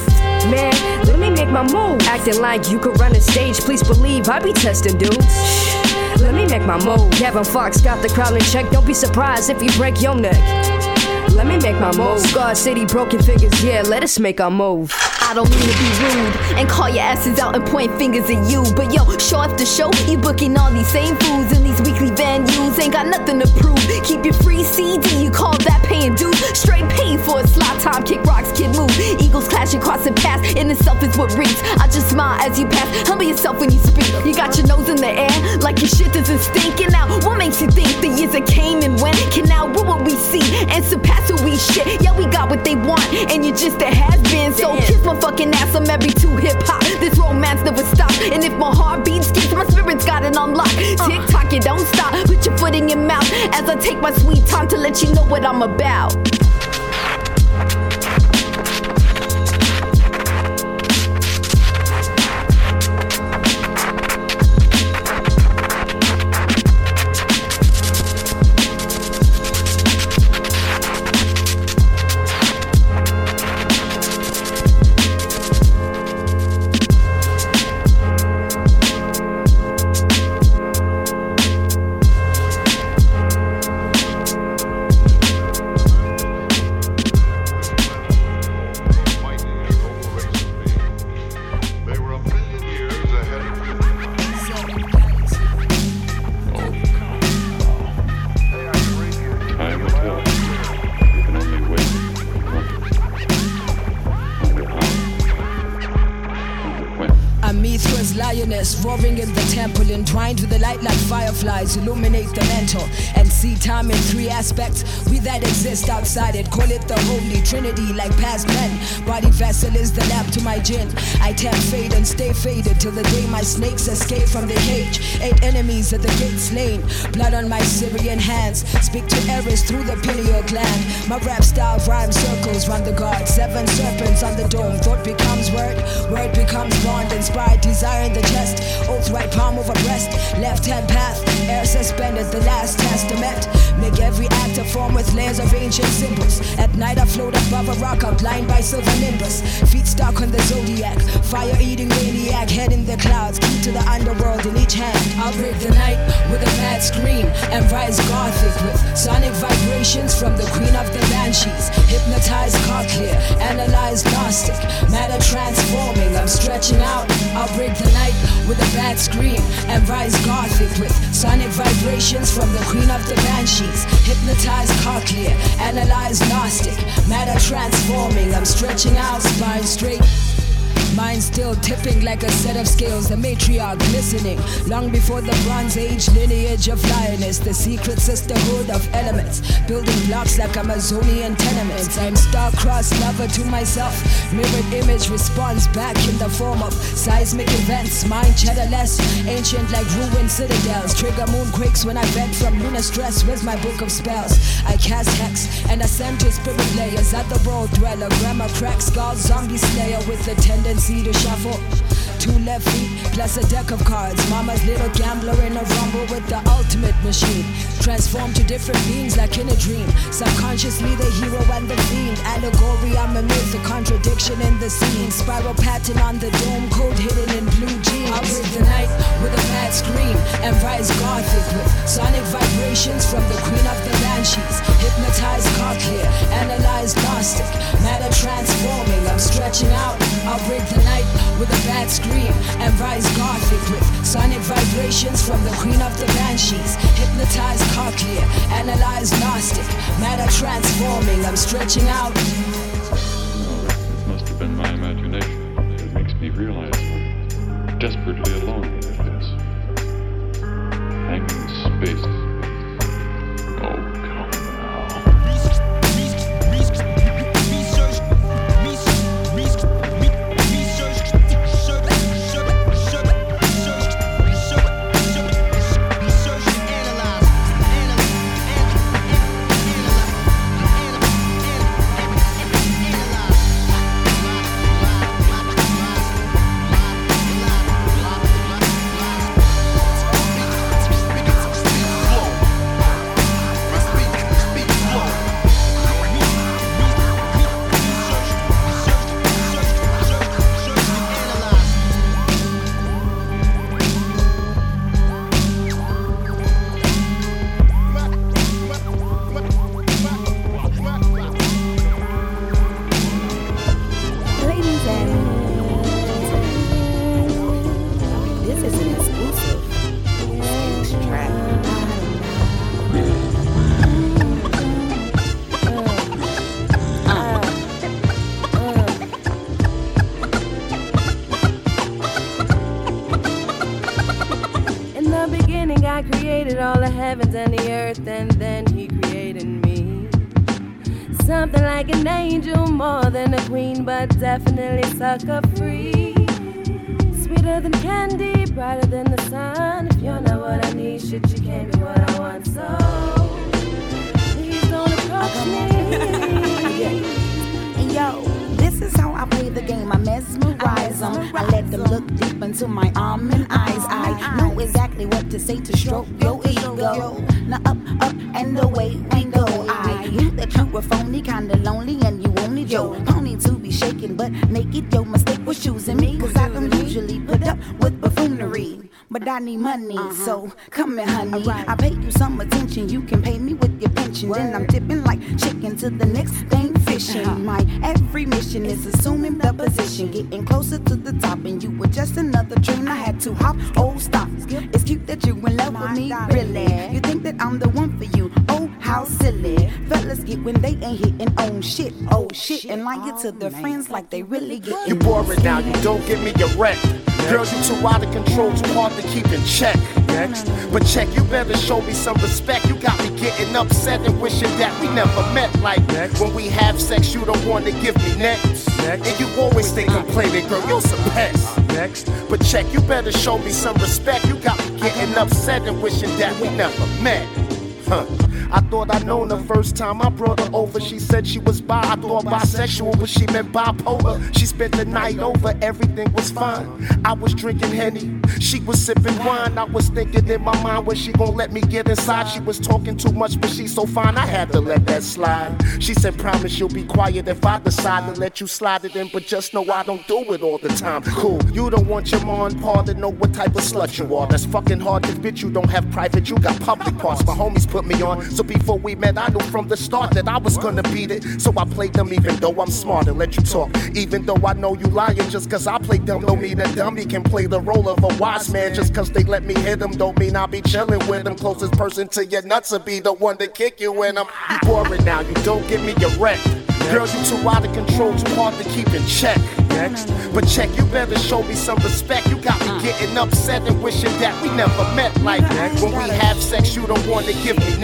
Man, let me make my move. Acting like you could run a stage, please believe I be testing dudes. Let me make my move. Kevin Fox got the crowd in check, don't be surprised if you break your neck. Let me make my move. Scar City, broken fingers, yeah, let us make our move. I don't mean to be rude and call your asses out and point fingers at you. But yo, show after show, you booking all these same fools in these weekly venues. Ain't got nothing to prove. Keep your free CD, you call that paying dues. Straight paid for a slot time, kick rocks, kid move. Eagles clash clashing, crossing paths, in itself is what reads. I just smile as you pass, humble yourself when you speak. You got your nose in the air, like your shit doesn't stink. And now, what makes you think the years that came and went can now what will we see and surpass who we shit? Yeah, we got what they want, and you're just a has been. So kiss my fucking ass, I'm every two hip hop. This romance never stops, and if my heart beats skips, my spirit's got it on lock. Uh. Tick tock, you don't stop. Put your foot in your mouth as I take my sweet time to let you know what I'm about. Illuminate the mental and see time in three aspects. We that exist outside it, call it the holy trinity, like past men. Body vessel is the lap to my gin. I tap fade and stay faded till the day my snakes escape from the cage. Eight enemies at the gate slain, blood on my Syrian hands. Speak to Eris through the pineal gland. My rap style rhyme circles round the guard. Seven serpents on the dome. Thought becomes word, word becomes bond. Inspired desire in the chest. Oath right palm over breast. Left hand path, air suspended. The last testament. Make every act a formed with layers of ancient symbols. At night I float above a rock outlined by silver nimbus. Feet stuck on the zodiac, fire eating maniac, head in the clouds, key to the underworld in each hand. I'll break the night with a mad scream and rise gothic with sonic vibrations from the queen of the banshees. Hypnotize clear, analyze gnostic, matter transforming. I'm stretching out. I'll break the night with a bad scream and rise gothic with sonic vibrations from the queen of the banshees. Hypnotize clear, analyze gnostic, matter transforming. I'm stretching out, spine straight. Mine still tipping like a set of scales, the matriarch glistening. Long before the Bronze Age lineage of lioness, the secret sisterhood of elements. Building blocks like Amazonian tenements. I'm star-crossed lover to myself. Mirrored image responds back in the form of seismic events. Mind cheddarless, ancient like ruined citadels. Trigger moonquakes when I vent from lunar stress. Where's my book of spells? I cast hex and ascend to spirit layers at the world dweller. Grammar cracks, skull, zombie slayer with the tendency the shuffle. Two left feet plus a deck of cards. Mama's little gambler in a rumble with the ultimate machine. Transformed to different beings like in a dream. Subconsciously the hero and the fiend. Allegory, I'm a myth, a contradiction in the scene. Spiral pattern on the dome, code hidden in blue jeans. I'll break the night with a bad scream and rise gothic with sonic vibrations from the queen of the banshees. Hypnotize clear, analyze gnostic, matter transforming. I'm stretching out. I'll break the night with a bad scream and rise gothic with sonic vibrations from the queen of the banshees. Hypnotize clear, analyze gnostic, matter transforming. I'm stretching out. It must have been my desperately heavens and the earth, and then He created me. Something like an angel, more than a queen, but definitely sucker free. Sweeter than candy, brighter than the sun. If you're not what I need, shit, you can't be what I want. So please don't approach me. And yo, this is how the game. I mesmerize them. I let them look deep into my almond eyes. I know exactly what to say to stroke your ego. Now up, up, and away we go. I knew that you were phony, kinda lonely, and you wanted your pony to be shaken, but make it your mistake was choosing me. Cause I don't usually put up with. But I need money, so come here, honey. I pay you some attention. You can pay me with your pension. Then I'm dipping like chicken to the next thing fishing. My every mission is assuming the position, getting closer to the top. And you were just another dream. I had to hop. Oh, stop. It's cute that you in love with me, really. You think that I'm the one for you? How silly. Fellas get when they ain't hitting on shit. Oh, shit. And lying to their friends like they really get You boring now, you don't give me a rep. Girl, you too out of control, too hard to keep in check. Next, but check, you better show me some respect. You got me getting upset and wishing that we never met. Like that. when we have sex, you don't want to give me next. And you always stay uh-huh. complaining, girl, you're some pest. Next, but check, you better show me some respect. You got me getting uh-huh. upset and wishing that we never met. Huh. I thought I'd known her first time I brought her over. She said she was bi. I thought bisexual, but she meant bipolar. She spent the night over, everything was fine. I was drinking Henny, she was sipping wine. I was thinking in my mind, when she gonna let me get inside? She was talking too much, but she's so fine, I had to let that slide. She said, Promise you'll be quiet if I decide to let you slide it in, but just know I don't do it all the time. Cool, you don't want your mom par to know what type of slut you are. That's fucking hard, cause bitch, you don't have private, you got public parts. My homies put me on, so before we met, I knew from the start that I was gonna beat it. So I played them even though I'm smart and let you talk. Even though I know you lying, just cause I play dumb don't mean a dummy can play the role of a wise man. Just cause they let me hit them don't mean I'll be chilling with them. Closest person to your nuts will be the one to kick you when I'm. You boring now, you don't give me your wreck. Girl, you too out of control, too hard to keep in check. Next, but check, you better show me some respect. You got me uh. getting upset and wishing that we never met. Like when we have sex, you don't want to give me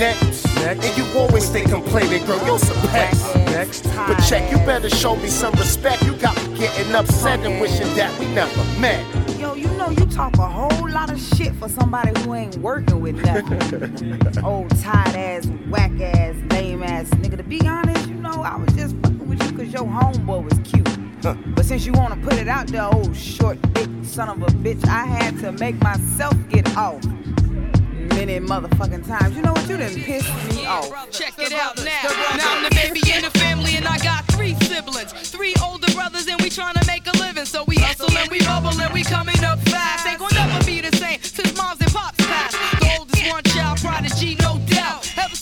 next. And you always stay complaining, girl, you're some pest. Next, but check, you better show me some respect. You got me getting upset and wishing that we never met. Yo, you know you talk a whole lot of shit for somebody who ain't working with nothing. Old tired ass, whack ass, lame ass nigga. To be honest, you know, I was just fucking with you cause your homeboy was cute. Huh. But since you wanna put it out there, old short dick son of a bitch, I had to make myself get off. Many motherfucking times. You know what? You done pissed me off. Check it out now. Now I'm the baby in the family and I got three siblings. Three older brothers and we tryna make a living. So we hustle and we bubble and we coming up fast. Ain't gonna never be the same since moms and pops passed. The oldest one child prodigy, no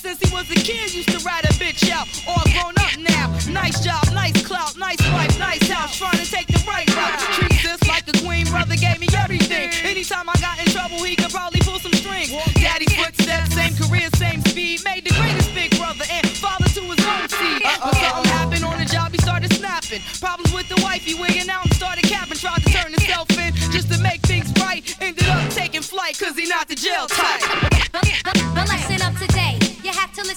since he was a kid, used to ride a bitch out. All grown up now. Nice job, nice clout, nice wife, nice house. Trying to take the right route. Treat this like a queen. Brother gave me everything. Anytime I got in trouble, he could probably pull some strings. Daddy's footsteps, same career, same speed. Made the greatest big brother and father to his own seed. But something happened on the job, he started snapping. Problems with the wife, he wigging out and started capping. Tried to turn himself in just to make things right. Ended up taking flight, cause he not the jail type.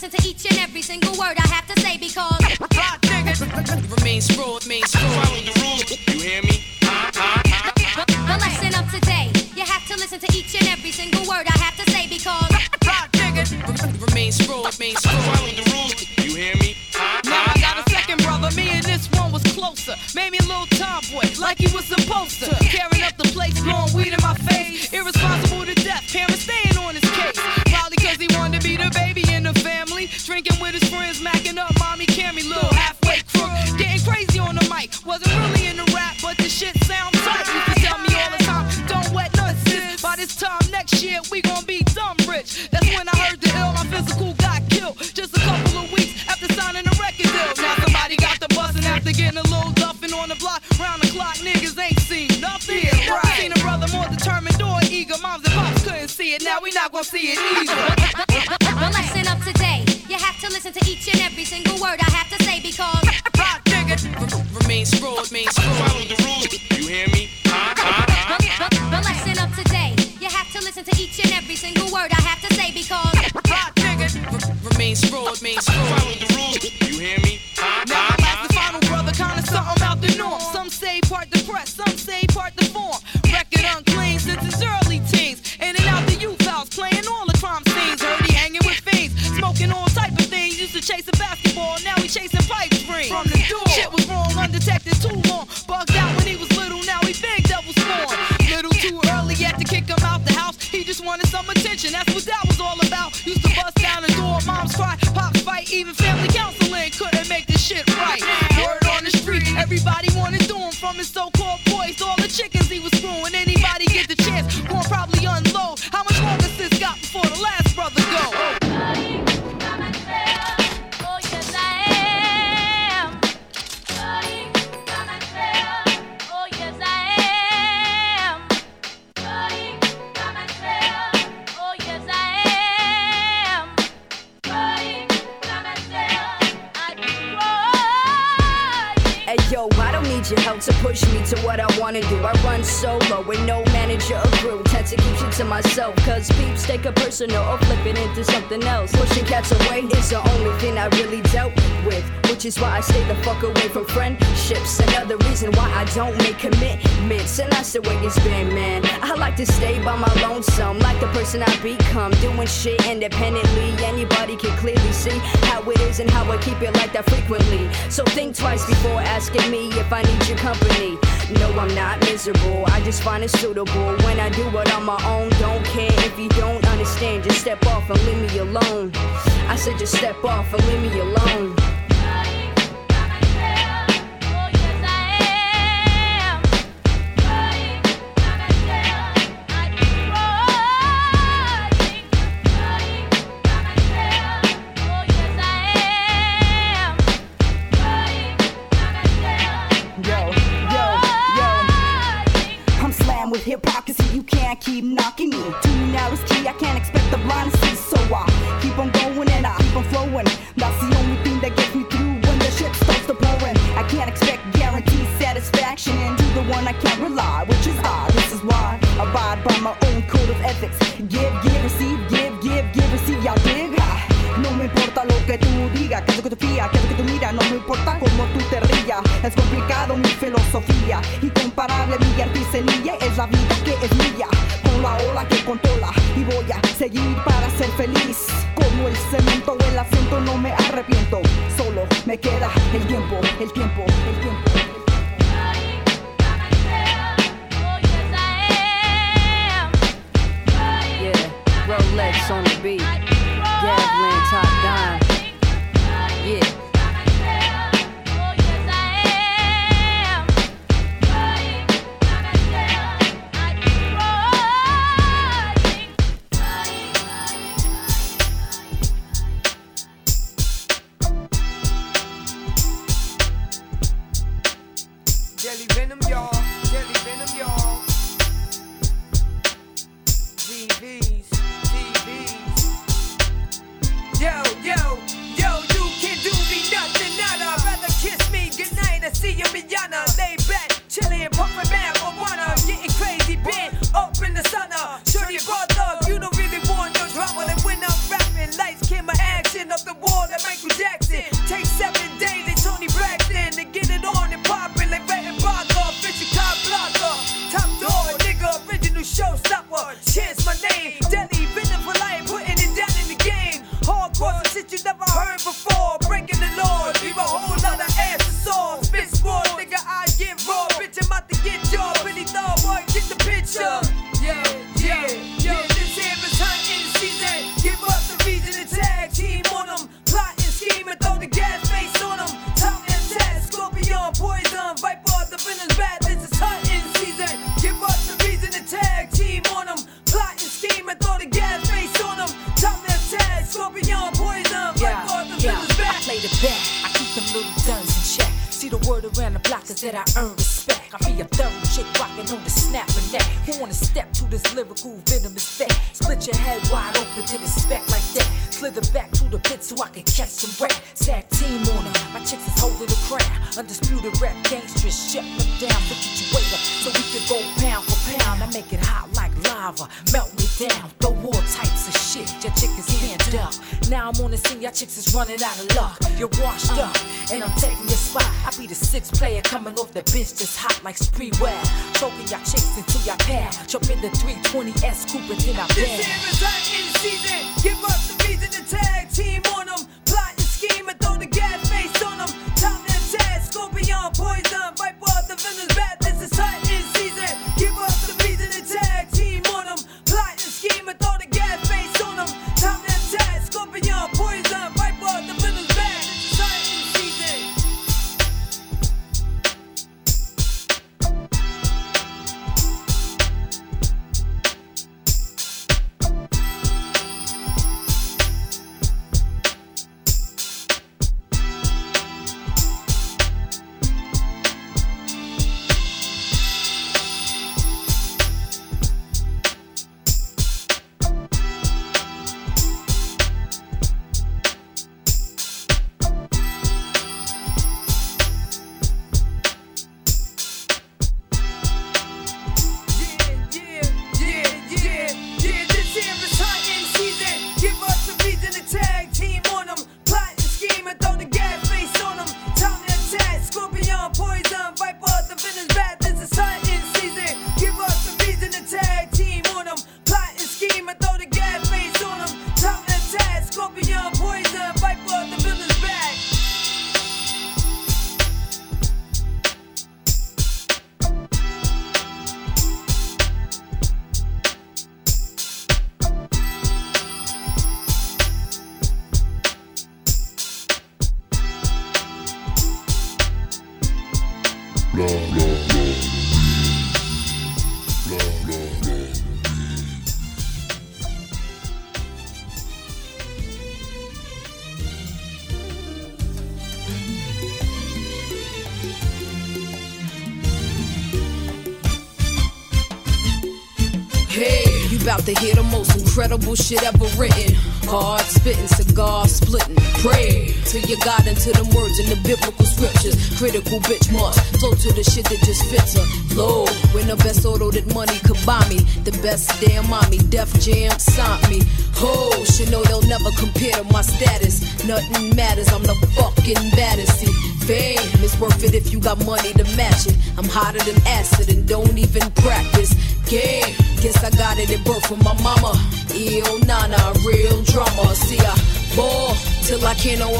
Listen to each and every single word I have to say because. Remains fraud, remains fraud. Follow the rules, you hear me? The lesson of today, you have to listen to each and every single word I have to say because. Remains fraud, remains fraud. Follow the rules, you hear me? Now I got a second brother, me and this one was closer. Made me a little tomboy, like he was supposed to. Carrying up the place, blowing weed in my face. Irresponsible Drinking with his friends, macking up mommy Cammy, little halfway crook. Getting crazy on the mic. Wasn't really in the rap, but the shit sound tight. Used to tell me all the time, don't wet nuts, sis. By this time next year, we gon' be dumb rich. That's when I heard the ill, my physical got killed. Just a couple of weeks after signing a record deal. Now somebody got the bustin' after getting a little duffin' on the block. Round the clock, niggas ain't seen nothing. Yeah, Never seen a brother more determined or eager. Moms and pops couldn't see it, now we not gonna see it either. The lesson of today, you listen to each and every single word I have to say because. Remains fraud, remains fraud. Follow the rules, you hear me? The lesson of today, you have to listen to each and every single word I have to say because. Remains fraud, remains fraud. Follow the chasing pipe dreams. From the door, shit was wrong, undetected too long. Bugged out when he was little, now he big devil spawn. Little too early yet to kick him out the house. He just wanted some attention, that's what that was all about. Used to bust down the door, moms cry, pops fight, even family counseling couldn't make this shit right. Word on the street, everybody wanted to do him from his so-called boys all your help to push me to what I wanna do. I run solo with no manager or crew. Tend to keep shit to myself, cause peeps take a personal or flip it into something else. Pushing cats away is the only thing I really dealt with, which is why I stay the fuck away from friendships. Another reason why I don't make commitments, and that's the way it's been, man. I like to stay by my lonesome, like the person I become, doing shit independently. Anybody can clearly see how it is and how I keep it like that frequently. So think twice before asking me if I need your company. No, I'm not miserable, I just find it suitable when I do it on my own. Don't care if you don't understand, just step off and leave me alone. I said, just step off and leave me alone. Keep knocking me. Too narrow is key, I can't expect the blind to see. So I keep on going and I keep on flowing. That's the only thing that gets me through when the shit starts to pouring. I can't expect guaranteed satisfaction and the one I can't rely, which is odd. This is why I abide by my own code of ethics. Give, give, receive, give, give, give, receive. Y'all dig? Ah, No me importa lo que tú digas, que es lo que tú fías, que es lo que tú miras, no me importa cómo tú te rías. Es complicado mi filosofía, incomparable mi artesanía, es la vida que es mía, ola que controla y voy a seguir para ser feliz. Como el cemento el acento no me arrepiento, solo me queda el tiempo, shit ever written. Hard spitting, cigar splitting. Pray till you got into them words in the biblical scriptures. Critical bitch must flow to the shit that just fits her. Low, when the best auto that money could buy me. The best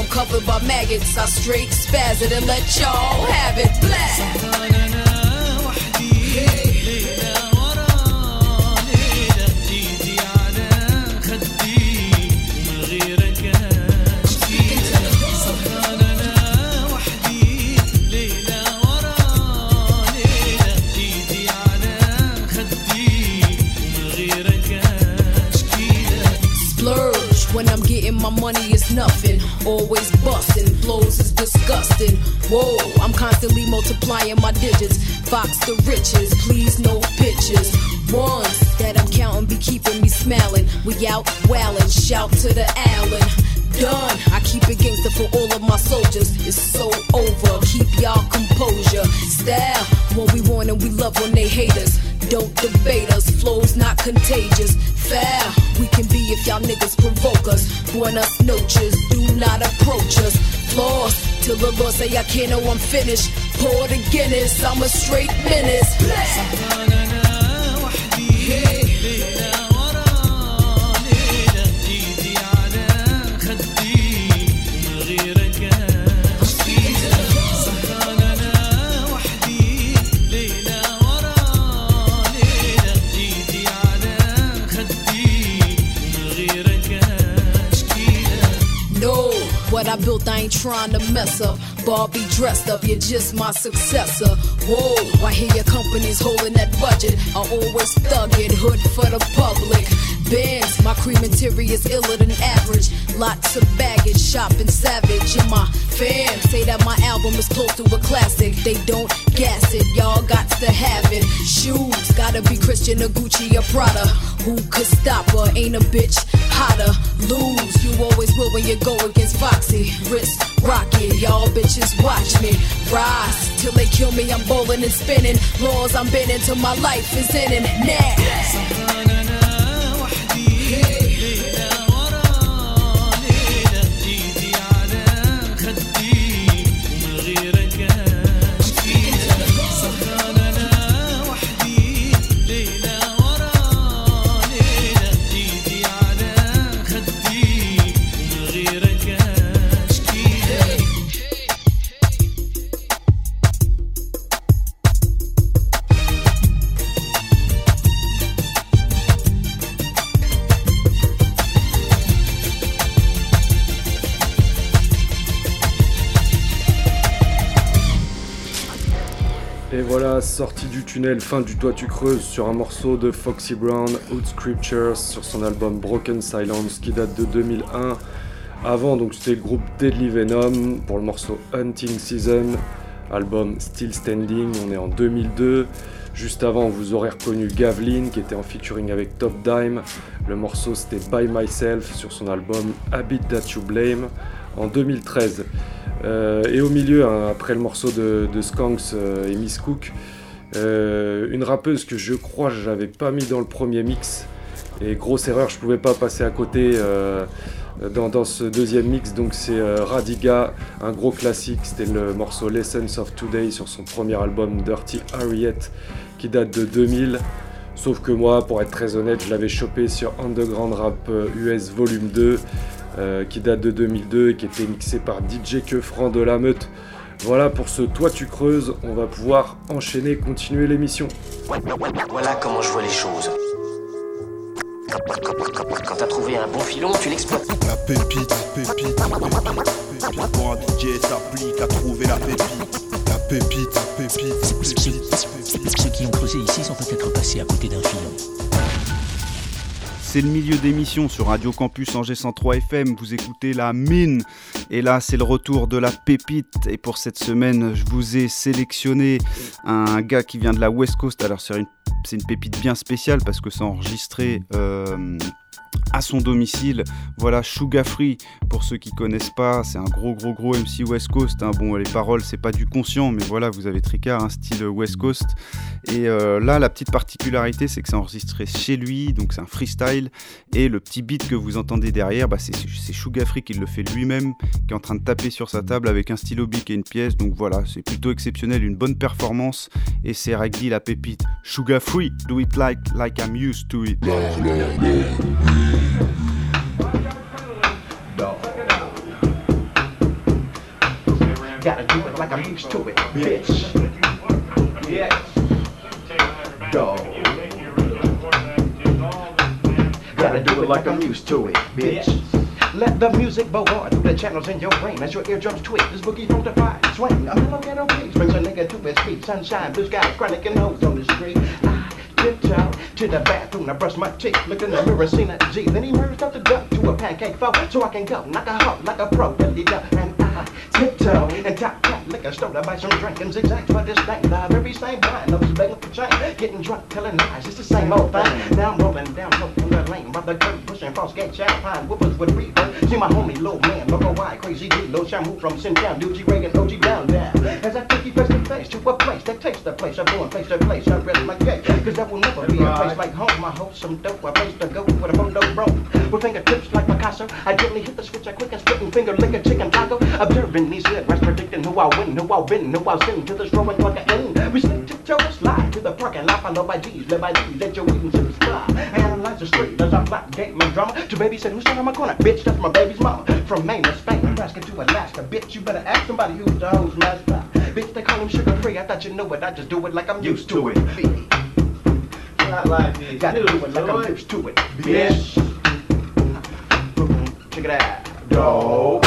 covered by maggots. I straight spaz it and let y'all have it. Black. Whoa, I'm constantly multiplying my digits. Fox the riches, please no pictures. Ones that I'm counting be keeping me smiling. We out wildin', shout to the Allen. Done, I keep it gangster for all of my soldiers. It's so over, keep y'all composure. Style, what we want and we love when they hate us. Don't debate us, flow's not contagious. Fair. we can be if y'all niggas provoke us. Buenas the Lord say I can't know I'm finished. Pour the Guinness, I'm a straight menace. Built, I ain't trying to mess up. Barbie dressed up, you're just my successor. Whoa, I hear your company's holding that budget. I always thug it, hood for the public. Bands, my cream is iller than average. Lots of baggage, shopping savage. And my fans say that my album is close to a classic. They don't gas it, y'all got to have it. Shoes, gotta be Christian or Gucci or Prada. Who could stop her? Ain't a bitch hotter. Lose, you always will when you go against Foxy. Wrist rocket, y'all bitches watch me. Rise till they kill me, I'm bowling and spinning. Laws I'm bending till my life is in it. Now. Tunnel, fin du toit tu creuses sur un morceau de Foxy Brown, Hood Scriptures, sur son album Broken Silence qui date de 2001. Avant, donc c'était le groupe Deadly Venom pour le morceau Hunting Season, album Still Standing, on est en 2002. Juste avant, vous aurez reconnu Gavlin qui était en featuring avec Top Dime. Le morceau c'était By Myself sur son album Habit That You Blame en 2013. Euh, et au milieu, hein, après le morceau de, Skanks euh, et Miss Cook, euh, une rappeuse que je crois j'avais pas mis dans le premier mix. Et grosse erreur, je pouvais pas passer à côté euh, dans, ce deuxième mix. Donc c'est euh, Radiga, un gros classique. C'était le morceau Lessons of Today sur son premier album Dirty Harriet qui date de 2000. Sauf que moi, pour être très honnête, je l'avais chopé sur Underground Rap US Volume 2 euh, qui date de 2002 et qui était mixé par DJ Keufran de la Meute. Voilà pour ce Toi tu creuses, on va pouvoir enchaîner, continuer l'émission. Voilà comment je vois les choses. Quand, t'as trouvé un bon filon, tu l'exploites. La pépite, pépite, pépite, pépite. Pour un DJ s'applique à trouver la pépite. La pépite, pépite, pépite. Ceux qui ont creusé ici sont peut-être passés à côté d'un filon. C'est le milieu d'émission sur Radio Campus Angers 103 FM. Vous écoutez la mine. Et là, c'est le retour de la pépite. Et pour cette semaine, je vous ai sélectionné un gars qui vient de la West Coast. Alors, c'est une, une pépite bien spéciale parce que c'est enregistré. Euh, à son domicile. Voilà, Sugar Free, pour ceux qui connaissent pas, c'est un gros gros gros MC West Coast. Hein. Bon, les paroles, c'est pas du conscient, mais voilà, vous avez Tricard, un style West Coast. Et euh, là, la petite particularité, c'est que c'est enregistré chez lui, donc c'est un freestyle. Et le petit beat que vous entendez derrière, bah, c'est Sugar Free qui le fait lui-même, qui est en train de taper sur sa table avec un stylo bic et une pièce. Donc voilà, c'est plutôt exceptionnel, une bonne performance. Et c'est Raggy la pépite. Sugar Free, do it like, like I'm used to it. Gotta do it like I'm used to it, bitch. Yeah. Dog. Gotta do it like I'm used to it, bitch. Let the music bow on through the channels in your brain as your eardrums twitch. This boogie from the fire swing. A mellow ghetto beat brings a nigga to his feet. Sunshine, blue skies, chronic and hoes on the street. I tiptoe to the bathroom. I brush my teeth, looked in the mirror, seen a G. Then he merged up the duck to a pancake foe, so I can go knock a hop like a pro. Dilly duck and I tiptoe and top cat liquor store to buy some drink and zigzag for this thing. Love every same wine, no begging for change. Getting drunk, telling lies, it's the same old thing. Now I'm rolling down hook from the lane, the curb pushing false gate champagne whippers with reverb. See my homie, little man, look a wide, crazy D, Lil Shamu from Sintown, Duji Reagan, OG down down. As I face to face to a place that takes the place, I'm going face to place. I rest my case, cause that will never be a place like home. I hope some dope, a place to go with a photo bro. With fingertips like Picasso, I gently hit the switch, I quick and spitting finger, lick a chicken taco. Observing these rest predicting who I'll win, who I'll win, who I'll sing to the straw and plug it in. We slip tiptoe and slide to the parking lot, followed by G's, led by D's, that you're eating to the sky. Analyze the street as I flat game and drama. To babysit who's on my corner, bitch, that's my baby's mama. From Maine to Spain, Nebraska to Alaska, bitch, you better ask somebody who's the host master. Bitch, they call him sugar free, I thought you knew it, I just do it like I'm used to it. Not like this. Gotta do it like I'm used to it, bitch. Check it out, dog.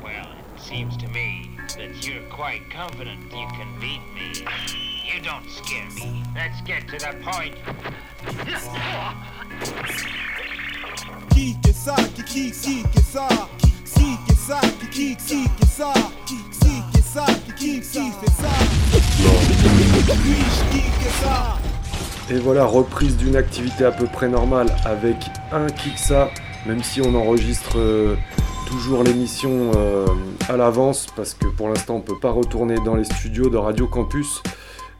Well, it seems to me that you're quite confident you can beat me. You don't scare me. Let's get to the point. Qui que ça, qui qui qui que ça, qui que ça, Et voilà, reprise d'une activité à peu près normale avec un Kiksa, même si on enregistre euh, toujours l'émission euh, à l'avance, parce que pour l'instant on peut pas retourner dans les studios de Radio Campus.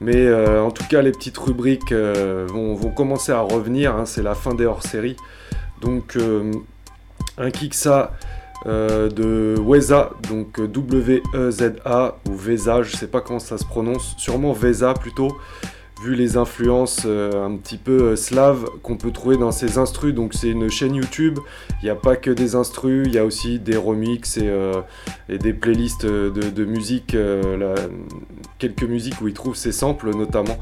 Mais euh, en tout cas, les petites rubriques vont, commencer à revenir, hein, c'est la fin des hors-séries. Donc un Kiksa euh, de Weza, donc W-E-Z-A ou Veza, je sais pas comment ça se prononce, sûrement Veza plutôt, vu les influences euh, un petit peu euh, slaves qu'on peut trouver dans ces instrus. Donc c'est une chaîne YouTube, il n'y a pas que des instrus, il y a aussi des remixes et, euh, des playlists de, musique, euh, quelques musiques où il trouve ses samples notamment.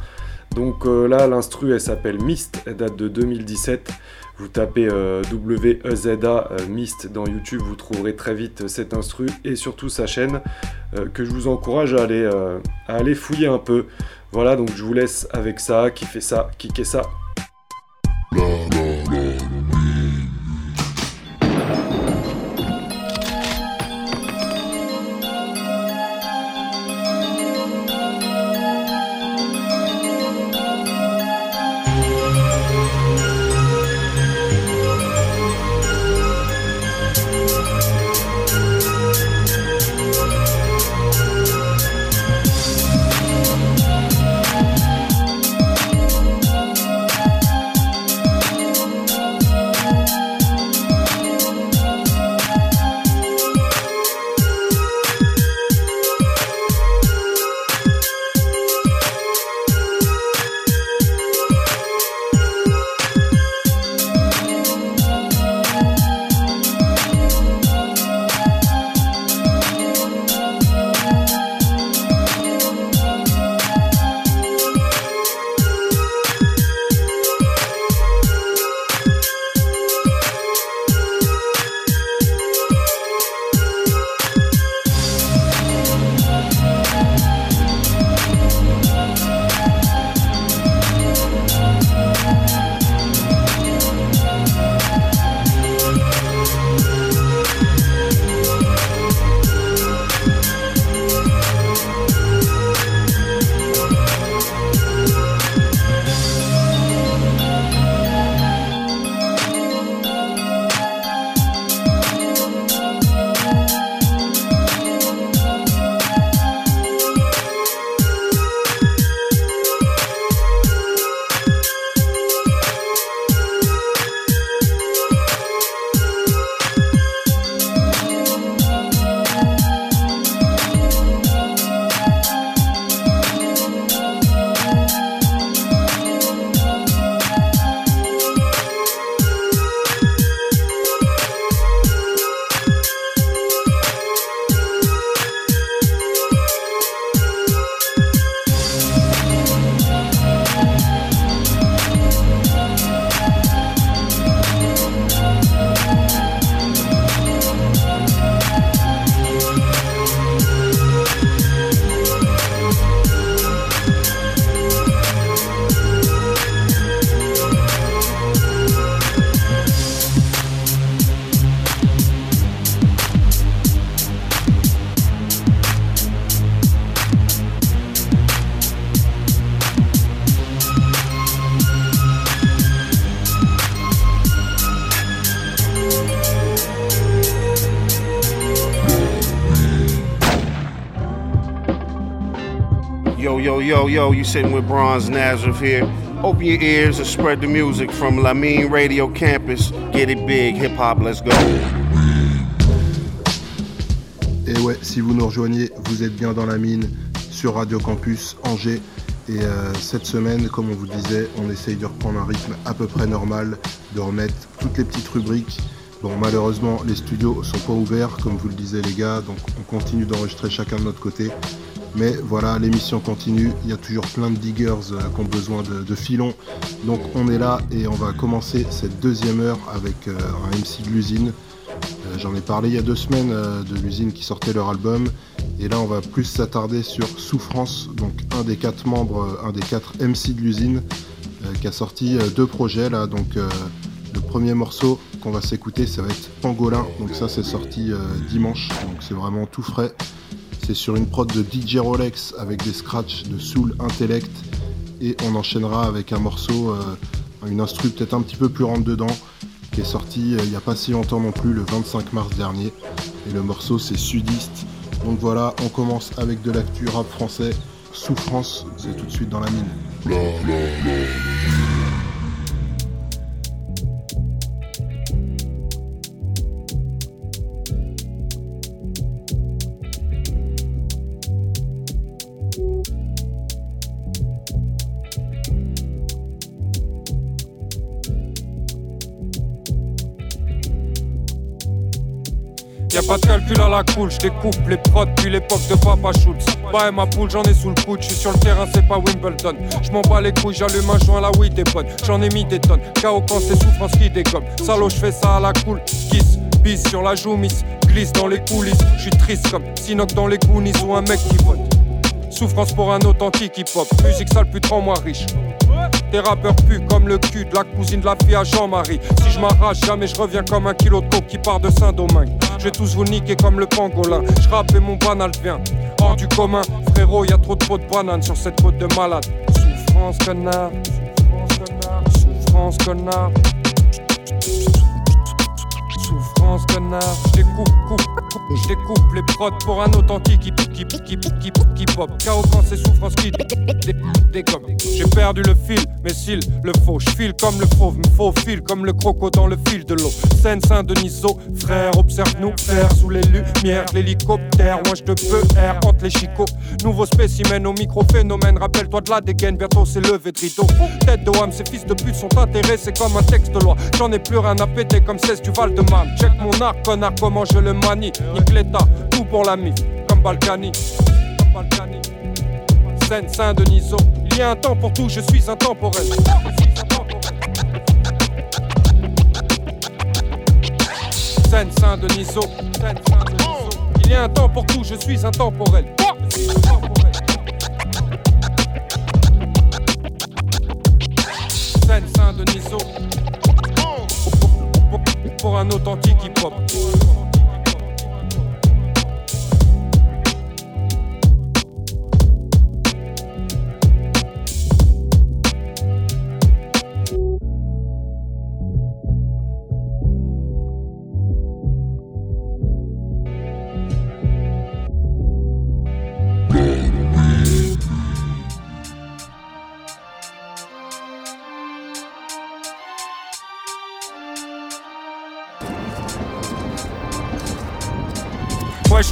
Donc euh, là, l'instru, elle s'appelle Mist, elle date de 2017. Vous tapez euh, W-E-Z-A euh, Mist dans YouTube, vous trouverez très vite euh, cet instru et surtout sa chaîne euh, que je vous encourage à aller, aller fouiller un peu. Voilà, donc je vous laisse avec ça, fait ça, fait ça. Yo, yo, yo, you sitting with Bronze Nazareth here. Open your ears and spread the music from Lamine Radio Campus. Get it big, hip hop, let's go. Et ouais, si vous nous rejoignez, vous êtes bien dans la mine sur Radio Campus Angers. Et euh, cette semaine, comme on vous disait, on essaye de reprendre un rythme à peu près normal, de remettre toutes les petites rubriques. Bon, malheureusement, les studios sont pas ouverts, comme vous le disiez les gars, donc on continue d'enregistrer chacun de notre côté. Mais voilà, l'émission continue, il y a toujours plein de diggers euh, qui ont besoin de, filons. Donc on est là et on va commencer cette deuxième heure avec euh, un MC de l'usine. Euh, J'en ai parlé il y a deux semaines de l'usine qui sortait leur album. Et là, on va plus s'attarder sur Souffrance, donc un des quatre membres, un des quatre MC de l'usine, qui a sorti deux projets là. Donc le premier morceau qu'on va s'écouter, ça va être Pangolin. Donc ça, c'est sorti dimanche, donc c'est vraiment tout frais. C'est sur une prod de DJ Rolex avec des scratchs de Soul Intellect. Et on enchaînera avec un morceau, euh, une instru peut-être un petit peu plus rentre dedans, qui est sorti euh, il n'y a pas si longtemps non plus, le 25 mars dernier. Et le morceau c'est Sudiste. Donc voilà, on commence avec de l'actu rap français. Souffrance, c'est tout de suite dans la mine. Pas de calcul à la cool, je découpe les prods depuis l'époque de Papa Schultz. Bah et ma poule, j'en ai sous le coude, je suis sur le terrain, c'est pas Wimbledon. Je m'en bats les couilles, j'allume un joint, la weed est bonne. J'en ai mis des tonnes, KO quand c'est souffrance qui dégomme. Salaud, je fais ça à la cool, kiss, bis sur la joue, miss, glisse dans les coulisses. Je suis triste comme Sinoc dans les Goonies ou un mec qui vote. Souffrance pour un authentique hip-hop, musique sale rend moi riche. Des rappeurs puent comme le cul de la cousine de la fille à Jean-Marie. Si je m'arrache, jamais je reviens comme un kilo de coke qui part de Saint-Domingue. Je vais tous vous niquer comme le pangolin. Je rappe et mon banal vient hors du commun. Frérot, y a trop de pots de banane sur cette côte de malade. Souffrance, connard. Souffrance, connard. Souffrance, connard. Je découpe, coupe, coupe, je découpe les prods pour un authentique hip qui qui qui qui pop. KO quand c'est souffrance qui dé- dé- dégomme. J'ai perdu le fil, mais s'il le faut, je file comme le fauve, me fil comme le croco dans le fil de l'eau. Seine Saint-Deniso, frère, observe-nous faire sous les lumières, l'hélicoptère. Moi je te peux air entre les chicots. Nouveau spécimen au micro-phénomène. Rappelle-toi de la dégaine, bientôt c'est levé de rideau. Tête de Wham, ces fils de pute sont intéressés comme un texte de loi. J'en ai plus rien à péter comme 16 du Val de Man. Check mon arc, connard, comment je le manie. L'état, tout pour la mif, comme Balkany. Comme Balkany. Seine Saint-Deniso. Il y a un temps pour tout, je suis intemporel. Seine Saint-Deniso. Seine Saint-Deniso. Il y a un temps pour tout, je suis intemporel. Je suis intemporel. Seine Saint-Deniso. Pour un authentique hip-hop.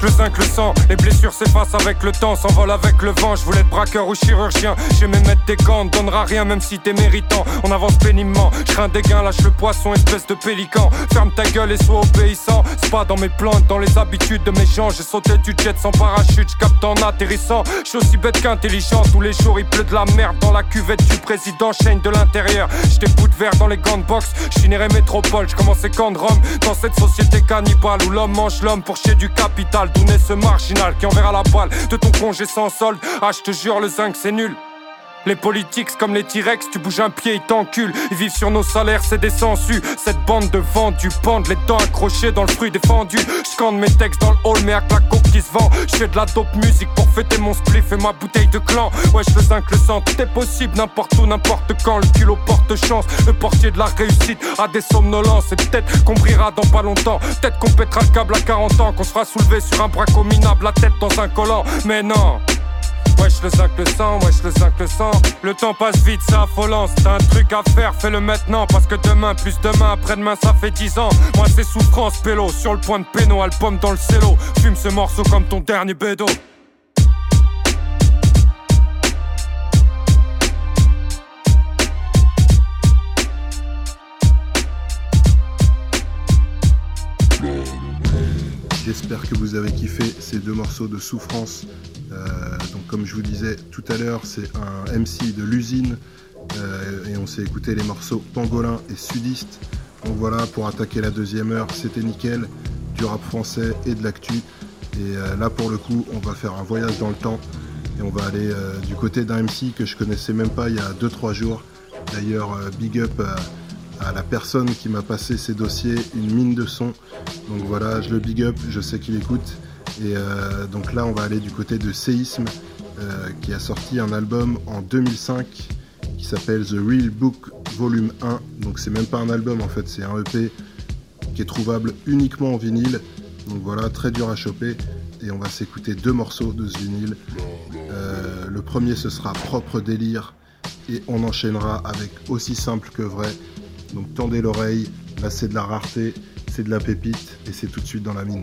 Le zinc, le sang, les blessures s'effacent avec le temps, s'envolent avec le vent. Je voulais être braqueur ou chirurgien, j'aimais mettre des gants, ne donnera rien même si t'es méritant. On avance péniblement, je crains des gains, lâche le poisson, espèce de pélican. Ferme ta gueule et sois obéissant. C'est pas dans mes plantes, dans les habitudes de mes gens. J'ai sauté du jet sans parachute, je capte en atterrissant. Je suis aussi bête qu'intelligent, tous les jours il pleut de la merde dans la cuvette du président, chaîne de l'intérieur. J'étais bout de verre dans les gants de boxe, métropole, je commençais camp de Rome. Dans cette société cannibale où l'homme mange l'homme pour chier du capital. Naît ce marginal qui enverra la balle de ton congé sans solde. Ah, je te jure, le zinc c'est nul. Les politiques, comme les T-Rex, tu bouges un pied, ils t'enculent. Ils vivent sur nos salaires, c'est des sangsues. Cette bande de vendus pendent les dents accrochées dans le fruit défendu. Scande mes textes dans le hall, mais avec la coke qui se vend. J'fais de la dope musique pour fêter mon spliff et ma bouteille de clan. Ouais, je le zinc, le sang, tout est possible, n'importe où, n'importe quand. Le culot porte chance, le portier de la réussite a des somnolences. Et peut-être qu'on brillera dans pas longtemps. Peut-être qu'on pètera le câble à 40 ans, qu'on se fera sur un braco minable, la tête dans un collant. Mais non. Wesh le 5 le sang, wesh le 5 le sang. Le temps passe vite, c'est affolant. T'as un truc à faire, fais-le maintenant. Parce que demain, plus demain, après-demain, ça fait 10 ans. Moi, c'est souffrance, pélo. Sur le point de péno, album dans le cello. Fume ce morceau comme ton dernier bédo. J'espère que vous avez kiffé ces deux morceaux de souffrance. Euh, donc comme je vous disais tout à l'heure, c'est un MC de l'usine euh, et on s'est écouté les morceaux Pangolin et Sudiste. Donc voilà, pour attaquer la deuxième heure, c'était nickel, du rap français et de l'actu. Et euh, là pour le coup, on va faire un voyage dans le temps et on va aller du côté d'un MC que je connaissais même pas il y a 2-3 jours. D'ailleurs, big up à la personne qui m'a passé ces dossiers, une mine de son. Donc voilà, je le big up, je sais qu'il écoute. Et euh, donc là, on va aller du côté de Séisme, euh, qui a sorti un album en 2005 qui s'appelle The Real Book Volume 1. Donc c'est même pas un album en fait, c'est un EP qui est trouvable uniquement en vinyle. Donc voilà, très dur à choper. Et on va s'écouter deux morceaux de ce vinyle. Euh, le premier, ce sera Propre Délire. Et on enchaînera avec Aussi simple que vrai donc tendez l'oreille, là c'est de la rareté, c'est de la pépite et c'est tout de suite dans la mine.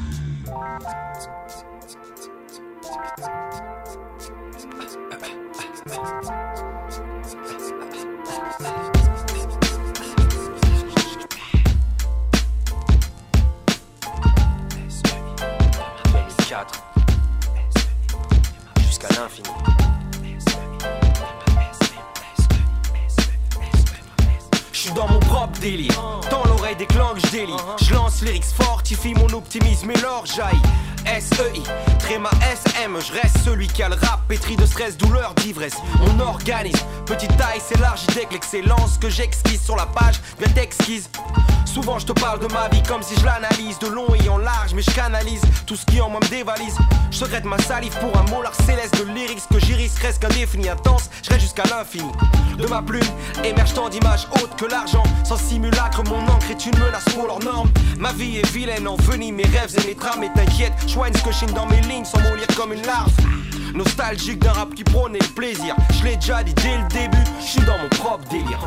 fortifie mon optimisme et l'orgeaille. SEI, tréma SM, je reste celui qui a le rap pétri de stress, douleur, d'ivresse. Mon organisme, petite taille, c'est large dès que l'excellence que j'exquise sur la page vient exquise. Souvent je te parle de ma vie comme si je l'analyse de long et en large, mais je canalise tout ce qui en moi me dévalise. Je secrète ma salive pour un molar céleste de lyrics que j'iris reste indéfini, intense, je reste jusqu'à l'infini. De ma plume émerge tant d'images hautes que l'argent. Sans simulacre, mon encre est une menace pour leurs normes. Ma vie est vilaine, envenime mes rêves et mes trames. Et t'inquiète, je vois une scotchine dans mes lignes sans mourir comme une larve. Nostalgique d'un rap qui prône le plaisir. Je l'ai déjà dit dès le début, je suis dans mon propre délire.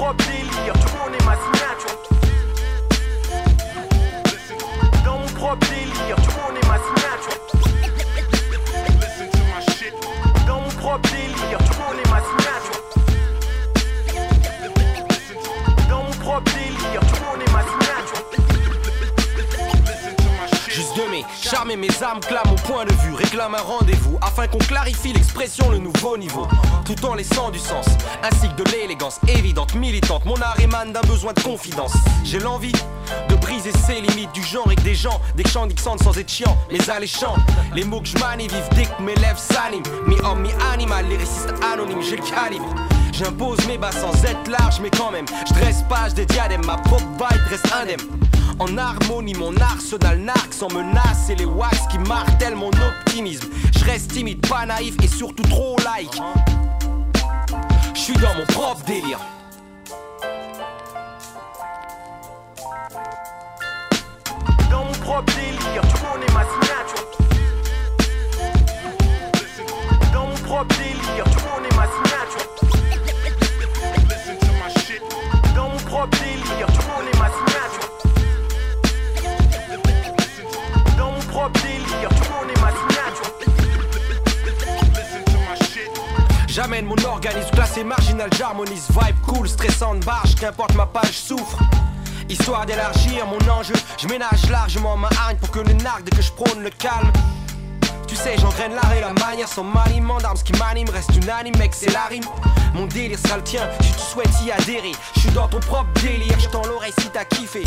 Propre délire, tu connais ma signature. Dans mon propre délire, tu connais ma signature. Dans mon propre délire, de mes âmes clament mon point de vue, réclame un rendez-vous afin qu'on clarifie l'expression, le nouveau niveau, tout en laissant du sens, ainsi que de l'élégance évidente, militante. Mon art émane d'un besoin de confidence. J'ai l'envie de briser ces limites du genre et des gens, des chants d'Ixande sans être chiant, les alléchants. Les mots que je manie vivent dès que mes lèvres s'animent. Mi-homme, mi-animal, les récistes anonymes, j'ai le calibre. J'impose mes bas sans être large, mais quand même, je dresse page des diadèmes, ma propre vibe reste indemne. En harmonie, mon arsenal narque sans menace et les wax qui martèlent mon optimisme. Je reste timide, pas naïf et surtout trop like. Je suis dans mon propre délire. Dans mon propre délire, tu connais ma J'amène mon organisme classé marginal, j'harmonise, vibe cool, stressante, barge, qu'importe ma page souffre. Histoire d'élargir mon enjeu, je ménage largement ma hargne pour que ne nargue dès que je prône le calme. Tu sais, j'engraine l'art et la manière sans maniement d'armes. Ce qui m'anime reste unanime, mec, c'est la rime. Mon délire sera le tien, si tu souhaites y adhérer. Je suis dans ton propre délire, je l'oreille si t'as kiffé.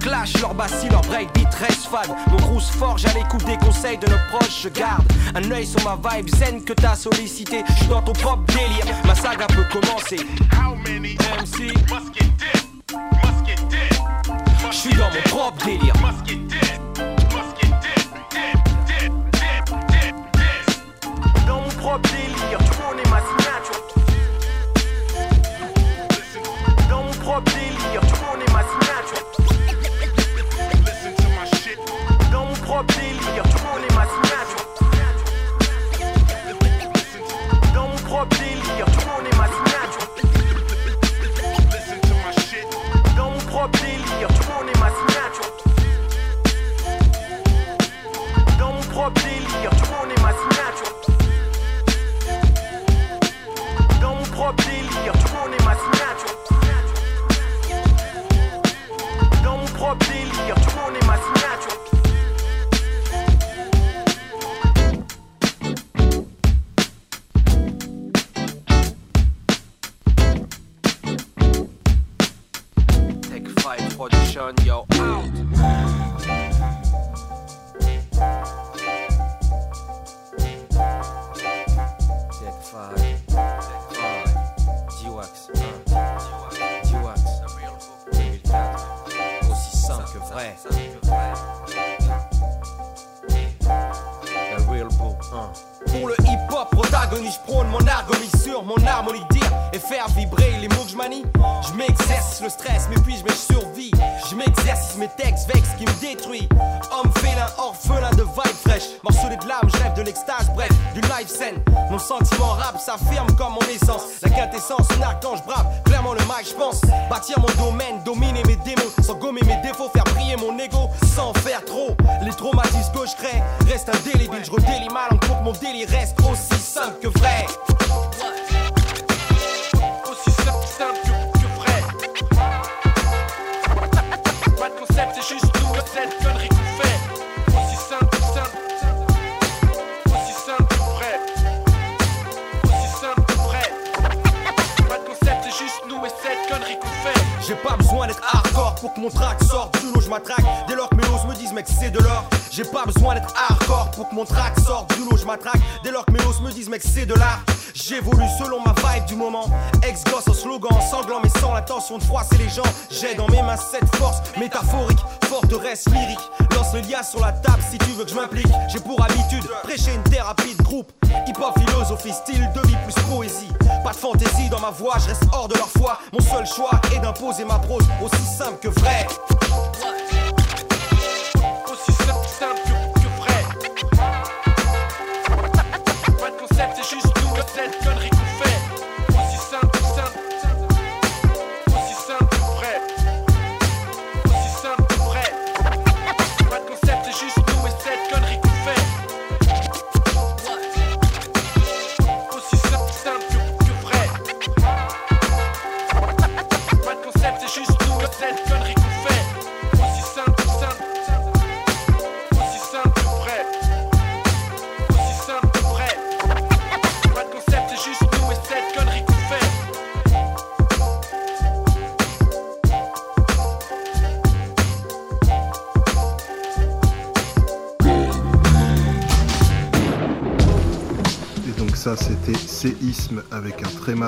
Clash, leur bassi, leur breakbeat reste fade. Mon groove forge à l'écoute des conseils de nos proches, je garde un œil sur ma vibe zen que t'as sollicité. Je suis dans ton propre délire, ma saga peut commencer. MC, je suis dans mon propre délire. Dans mon propre délire.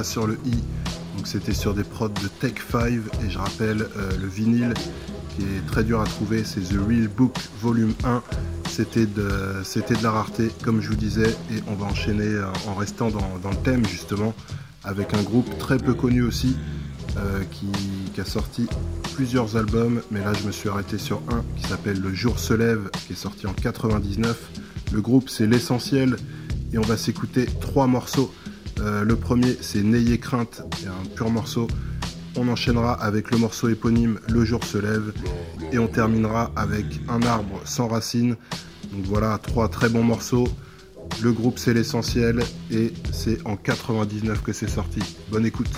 sur le i. Donc c'était sur des prods de Tech 5 et je rappelle euh, le vinyle qui est très dur à trouver, c'est The Real Book Volume 1. C'était de, c'était de la rareté comme je vous disais et on va enchaîner euh, en restant dans, le thème justement avec un groupe très peu connu aussi euh, qui, a sorti plusieurs albums, mais là je me suis arrêté sur un qui s'appelle Le Jour se lève, qui est sorti en 99. Le groupe c'est l'essentiel et on va s'écouter trois morceaux. Euh, le premier, c'est N'ayez crainte, c'est un pur morceau. On enchaînera avec le morceau éponyme Le jour se lève. Et on terminera avec Un arbre sans racines. Donc voilà, trois très bons morceaux. Le groupe, c'est l'essentiel. Et c'est en 99 que c'est sorti. Bonne écoute.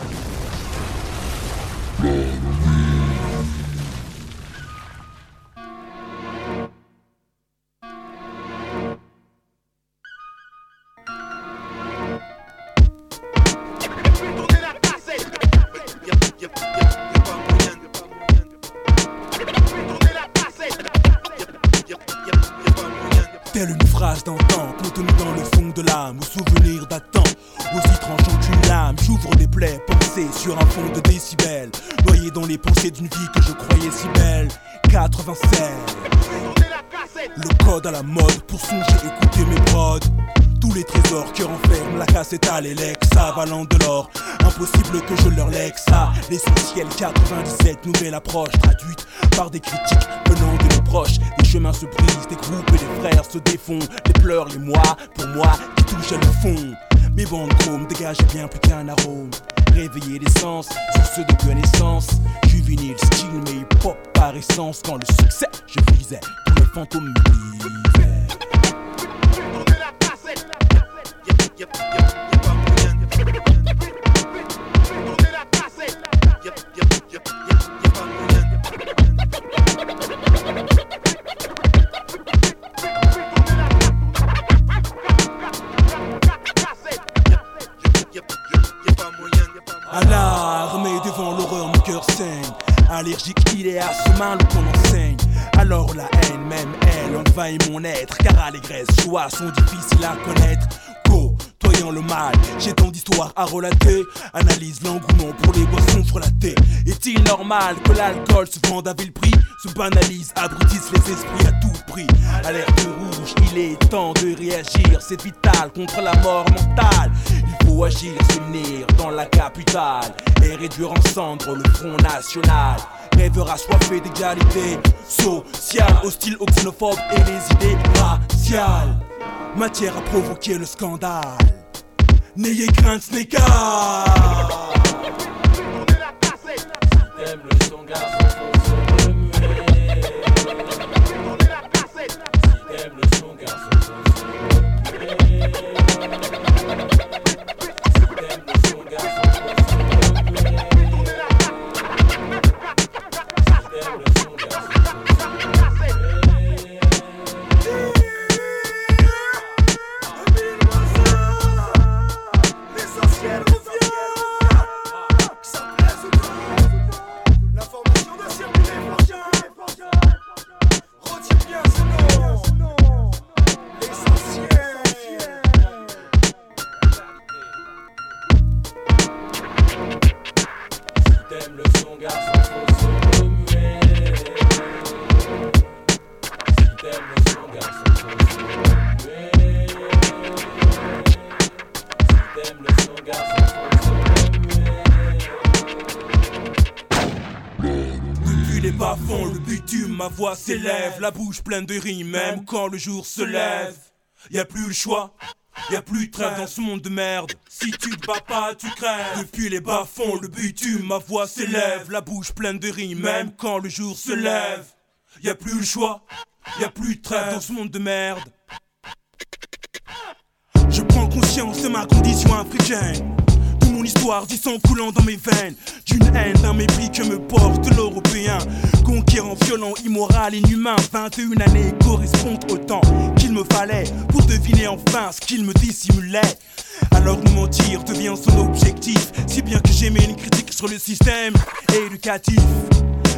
Front national. Rêveur assoiffé d'égalité sociale, hostile aux xénophobes et les idées raciales. Matière à provoquer le scandale. N'ayez crainte, ce les bas-fonds, le bitume, ma voix s'élève, la bouche pleine de rimes, même quand le jour se lève. Y a plus le choix, y a plus de trêve dans ce monde de merde. Si tu te bats pas, tu crèves. Depuis les bas-fonds, le bitume, ma voix s'élève, la bouche pleine de rimes, même quand le jour se lève. Y a plus le choix, y a plus de trêve dans ce monde de merde. Je prends conscience de ma condition africaine. Mon histoire, du sang coulant dans mes veines. D'une haine, d'un mépris que me porte l'Européen. Conquérant, violent, immoral, inhumain. 21 années correspondent au temps qu'il me fallait pour deviner enfin ce qu'il me dissimulait. Alors nous mentir devient son objectif. Si bien que j'ai mis une critique sur le système éducatif.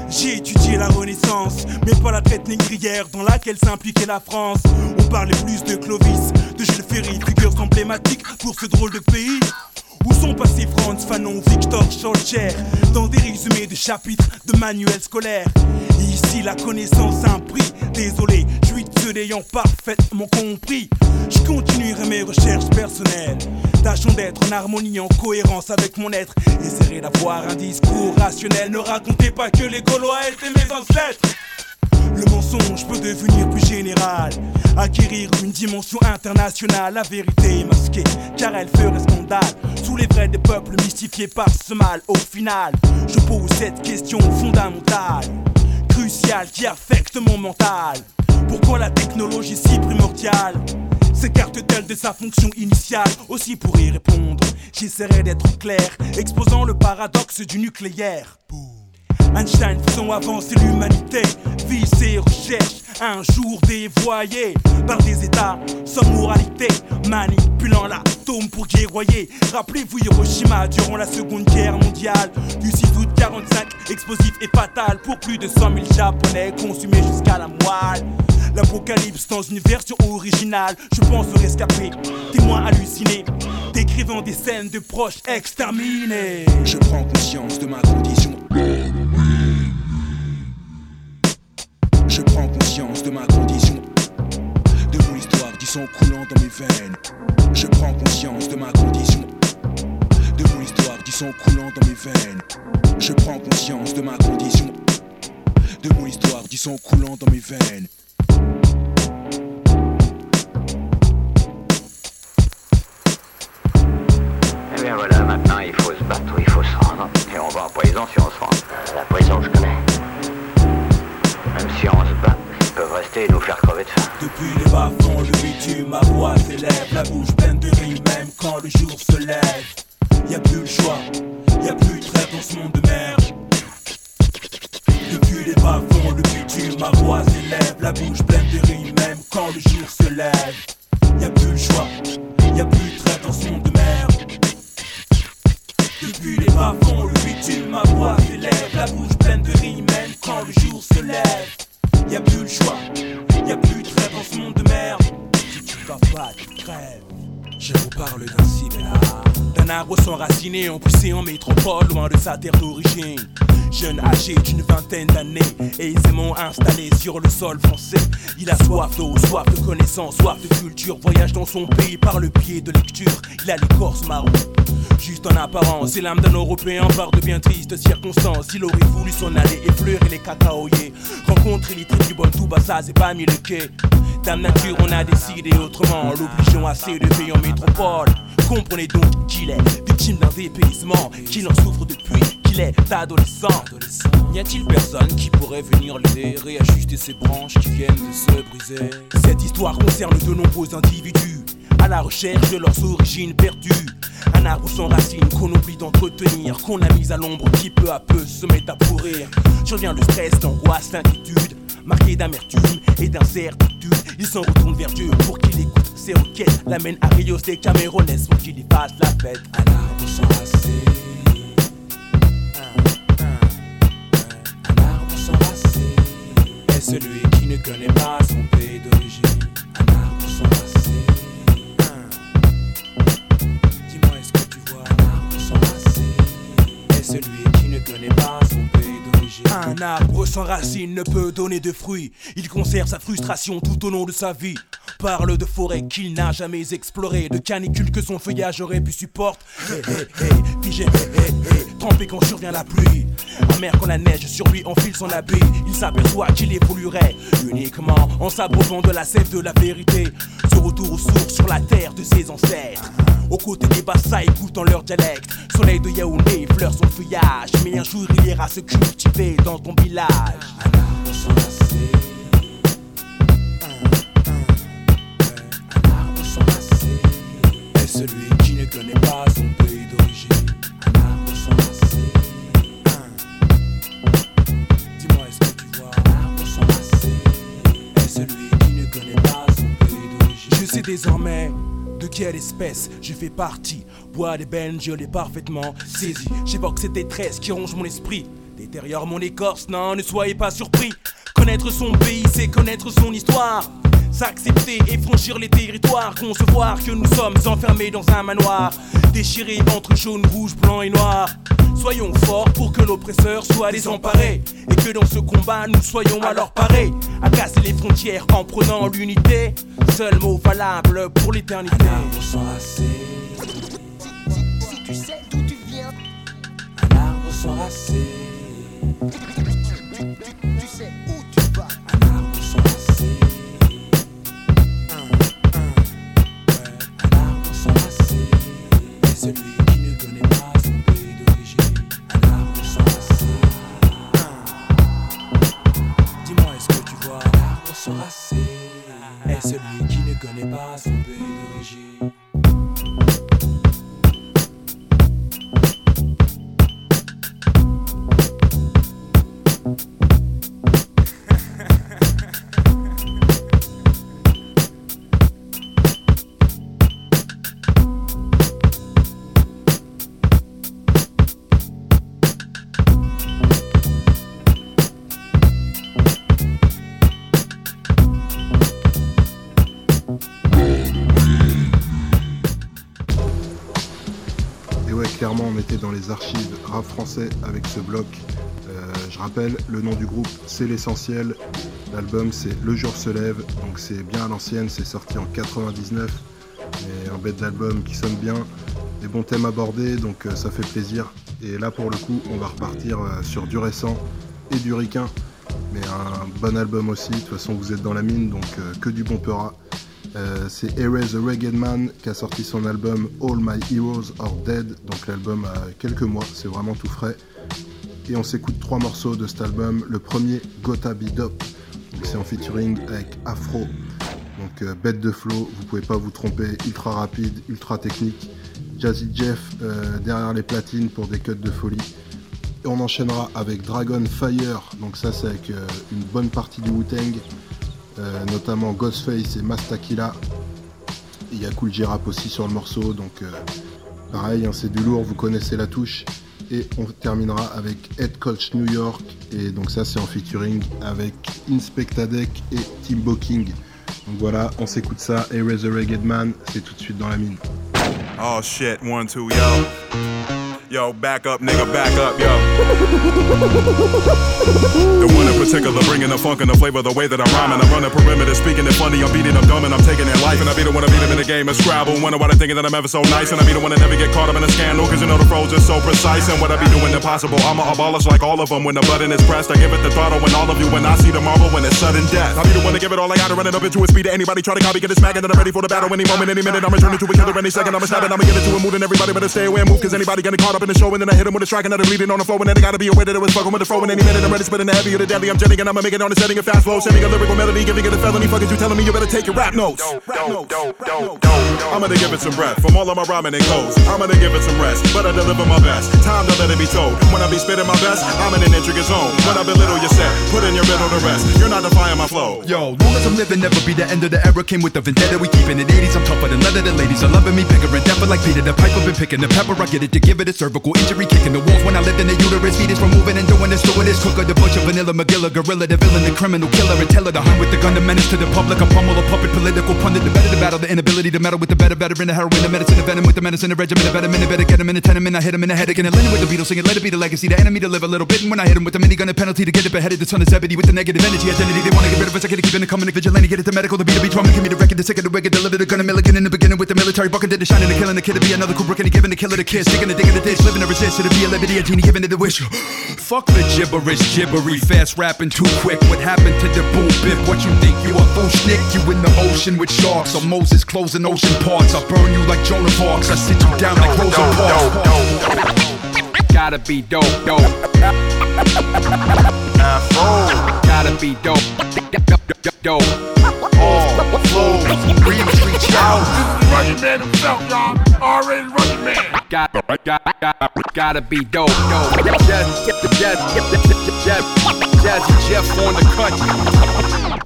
J'ai étudié la Renaissance, mais pas la traite négrière dans laquelle s'impliquait la France. On parlait plus de Clovis, de Jules Ferry, figures emblématiques pour ce drôle de pays. Où sont passés Franz Fanon, Victor Schulcher Dans des résumés de chapitres de manuels scolaires. Ici la connaissance a un prix. Désolé, je suis n'ayant parfaitement compris. Je continuerai mes recherches personnelles. Tâchons d'être en harmonie, en cohérence avec mon être. Essaierai d'avoir un discours rationnel. Ne racontez pas que les Gaulois étaient mes ancêtres le mensonge peut devenir plus général, acquérir une dimension internationale. La vérité est masquée, car elle ferait scandale. Sous les vrais des peuples mystifiés par ce mal, au final, je pose cette question fondamentale, cruciale, qui affecte mon mental. Pourquoi la technologie si primordiale s'écarte-t-elle de sa fonction initiale? Aussi pour y répondre, j'essaierai d'être clair, exposant le paradoxe du nucléaire. Einstein faisant avancer l'humanité, vit ses recherches, un jour dévoyées par des états sans moralité, manipulant l'atome pour guerroyer. Rappelez-vous Hiroshima durant la seconde guerre mondiale, du 6 août 45, explosif et fatal pour plus de 100 000 japonais consumés jusqu'à la moelle. L'apocalypse dans une version originale, je pense aux rescapés, témoins hallucinés, décrivant des scènes de proches exterminés. Je prends conscience de ma condition. Je prends conscience de ma condition, de mon histoire du sang coulant dans mes veines. Je prends conscience de ma condition, de mon histoire du sang coulant dans mes veines. Je prends conscience de ma condition, de mon histoire du sang coulant dans mes veines. Eh bien voilà, maintenant il faut se battre, il faut se rendre. Et on va en prison si on se rend. La prison, je connais. Même si on se bat, ils peuvent rester et nous faire crever de faim. Depuis les bas-fonds, le bitume, ma voix s'élève, la bouche pleine de rimes, même quand le jour se lève. Y a plus le choix, y a plus de trêve dans ce monde de merde. Depuis les bas-fonds, le bitume, ma voix s'élève, la bouche pleine de rimes, même quand le jour se lève. Y a plus le choix, y a plus de trêve dans ce monde de merde. Depuis les bas-fonds, le bitume, ma voix s'élève, la bouche quand le jour se lève. Y a plus le choix, y a plus de trêve dans ce monde de merde. Si tu vas pas, tu crèves. Je vous parle d'un cyber, d'un arbre s'enraciner en poussé en métropole, loin de sa terre d'origine. Jeune âgé d'une vingtaine d'années, aisément installé sur le sol français. Il a soif d'eau, soif de connaissance, soif de culture. Voyage dans son pays par le pied de lecture. Il a l'écorce marron, juste en apparence. C'est l'âme d'un Européen par de bien tristes circonstances. Il aurait voulu s'en aller effleurer les cacaoyers. Rencontrer les tribus bas, ça c'est pas mis le quai. Dame nature, on a décidé autrement, l'obligeons à s'élever en métropole. Comprenez donc qu'il est victime d'un dépaysement, qu'il en souffre depuis qu'il est adolescent. N'y a-t-il personne qui pourrait venir l'aider, réajuster ses branches qui viennent de se briser? Cette histoire concerne de nombreux individus à la recherche de leurs origines perdues. Un arbre sans racines qu'on oublie d'entretenir, qu'on a mis à l'ombre qui peu à peu se met à pourrir. Survient le stress, l'angoisse, l'inquiétude, marqué d'amertume et d'incertitude. Il s'en retourne vers Dieu pour qu'il écoute ses requêtes. L'amène à Rios des Camerounais pour qu'il y fasse la fête. Sans racines. Est celui qui ne connaît pas son pays d'origine. Un arbre sans racines. Dis-moi, est-ce que tu vois Un arbre sans racines. Est celui qui ne connaît pas son pays d'origine. Un arbre sans racines ne peut donner de fruits. Il conserve sa frustration tout au long de sa vie. Parle de forêts qu'il n'a jamais explorées, de canicules que son feuillage aurait pu supporter. Hé, figé, trempé quand survient la pluie. Amer quand la neige sur lui enfile son habit, il s'aperçoit qu'il évoluerait uniquement en s'abreuvant de la sève de la vérité. Ce retour aux sources sur la terre de ses ancêtres. Aux côtés des Bassa écoutant leur dialecte. Soleil de Yaoundé fleure son feuillage. Mais un jour il ira se cultiver dans ton village. Est celui qui ne connaît pas son pays d'origine. Un arbre. Dis-moi, est-ce que tu vois? Un arbre. Est celui qui ne connaît pas son pays d'origine. Je sais désormais de quelle espèce je fais partie. Bois des bennes, je l'ai parfaitement saisi. J'évoque cette détresse qui ronge mon esprit. Détériore mon écorce, non, ne soyez pas surpris. Connaître son pays, c'est connaître son histoire. S'accepter et franchir les territoires, concevoir que nous sommes enfermés dans un manoir, déchirés entre jaune, rouge, blanc et noir. Soyons forts pour que l'oppresseur soit désemparé et que dans ce combat nous soyons alors parés à casser les frontières en prenant l'unité. Seul mot valable pour l'éternité. Un arbre sans racines. Si tu sais d'où tu viens, Un arbre sans racines. Et celui qui ne connaît pas son pays d'origine. Dans les archives rap français avec ce bloc. Euh, je rappelle, le nom du groupe, c'est l'essentiel. L'album, c'est Le jour se lève, donc c'est bien à l'ancienne, c'est sorti en 99. Et un bête d'album qui sonne bien, des bons thèmes abordés, donc euh, ça fait plaisir. Et là, pour le coup, on va repartir euh, sur du récent et du ricain. Mais un bon album aussi, de toute façon, vous êtes dans la mine, donc que du bon peurat. Euh, c'est Erase the Ragged Man qui a sorti son album All My Heroes Are Dead. Donc l'album a quelques mois, c'est vraiment tout frais. Et on s'écoute trois morceaux de cet album. Le premier, Gotta Be. Donc c'est en featuring avec Afro. Donc euh, bête de flow, vous pouvez pas vous tromper. Ultra rapide, ultra technique. Jazzy Jeff euh, derrière les platines pour des cuts de folie. Et on enchaînera avec Dragon Fire. Donc ça c'est avec une bonne partie du Wu-Tang. Euh, notamment Ghostface et Mastakila. Il y a Cool J-Rap aussi sur le morceau, donc euh, pareil, hein, c'est du lourd, vous connaissez la touche. Et on terminera avec Head Coach New York, et donc ça c'est en featuring avec Inspectadec et Timbo King. Donc voilà, on s'écoute ça. Et Resurrected Man, c'est tout de suite dans la mine. Oh shit, one, two. Yo, back up, nigga, back up, yo. The one in particular, bringing the funk and the flavor, the way that I'm rhyming. I'm running perimeter, speaking it funny. I'm beating them dumb and I'm taking their life. And I be the one to beat them in the game of Scrabble. Wonder why they thinking that I'm ever so nice. And I be the one to never get caught up in a scandal. Cause you know the pros are so precise. And what I be doing impossible. I'm a abolish like all of them. When the button is pressed, I give it the throttle. When all of you, when I see the marble, when it's sudden death. I be the one to give it all I got to run it up into a speed to anybody. Try to copy, get it smacking. And I'm ready for the battle any moment, any minute. I'm returning to a killer any second. I'm a stabbing, I'ma get it to a mood and everybody better stay away and move. Cause anybody getting caught up in the show and then I hit him with a strike and then bleeding on the floor. And then they gotta be aware that it was fucking with the flow. And any minute I'm ready spitting the heavy or the deadly. I'm jetting and I'ma make it on the setting of fast flow. Sending a lyrical melody, giving it a felony. Fucking you telling me you better take your rap notes. I'm gonna give it some breath from all of my rhyming and goes. I'm gonna give it some rest, but I deliver my best. Time to let it be told. When I be spitting my best, I'm in an intricate zone. When I belittle your set, put in your middle to rest. You're not defying my flow. Yo, long as I'm living, never be the end of the era. Came with the vendetta, we keeping it 80s. I'm tougher than leather. The ladies are loving me, bigger and deeper like Peter. The pipe I've been picking the pepper. I get it to give it a injury, kicking the walls when I lived in the uterus. Fetus from moving and doing this, doing this. Cooker, the butcher, vanilla, McGilla, gorilla, the villain, the criminal killer, and teller, the hunt with the gun, the menace to the public. A pummel, a puppet, political pundit, the better, the battle, the inability to meddle with the better, better in the heroin, the medicine, the venom with the medicine, the regimen, the better minute, better get him in the tenement. I hit him in the head again, Lennon with the Beatles singing, let it be the legacy, the enemy to live a little bit. And when I hit him with the minigun, the penalty to get it beheaded, the son of Zebedee with the negative energy identity. They wanna get rid of us, I gotta keep in the coming, the vigilante, get it to medical, the B2B trauma, give me the record, the sick of the wicked, deliver the gun, a milligan in the beginning with the military bucket, did the shining, the killing, the kid to be another Kubrick, and he giving the killer the kiss, sticking the dick in the ditch, living to resist, to be a liberty, a genie, giving it the wish. Fuck the gibberish, gibbery, fast rapping too quick. What happened to the boom bip? What you think you a fool schnick? You in the ocean with sharks, or Moses closing ocean parts. I burn you like Jonah Parks. I sit you down like Rosa Parks. Gotta be dope, dope. Gotta be dope, dope, dope. Flows, reach, out. Rugged man himself, y'all. R.A. the Rugged Man. Got, got, got, gotta be dope, dope. Jazz, jazz, jazz, jazzy Jeff on the cut.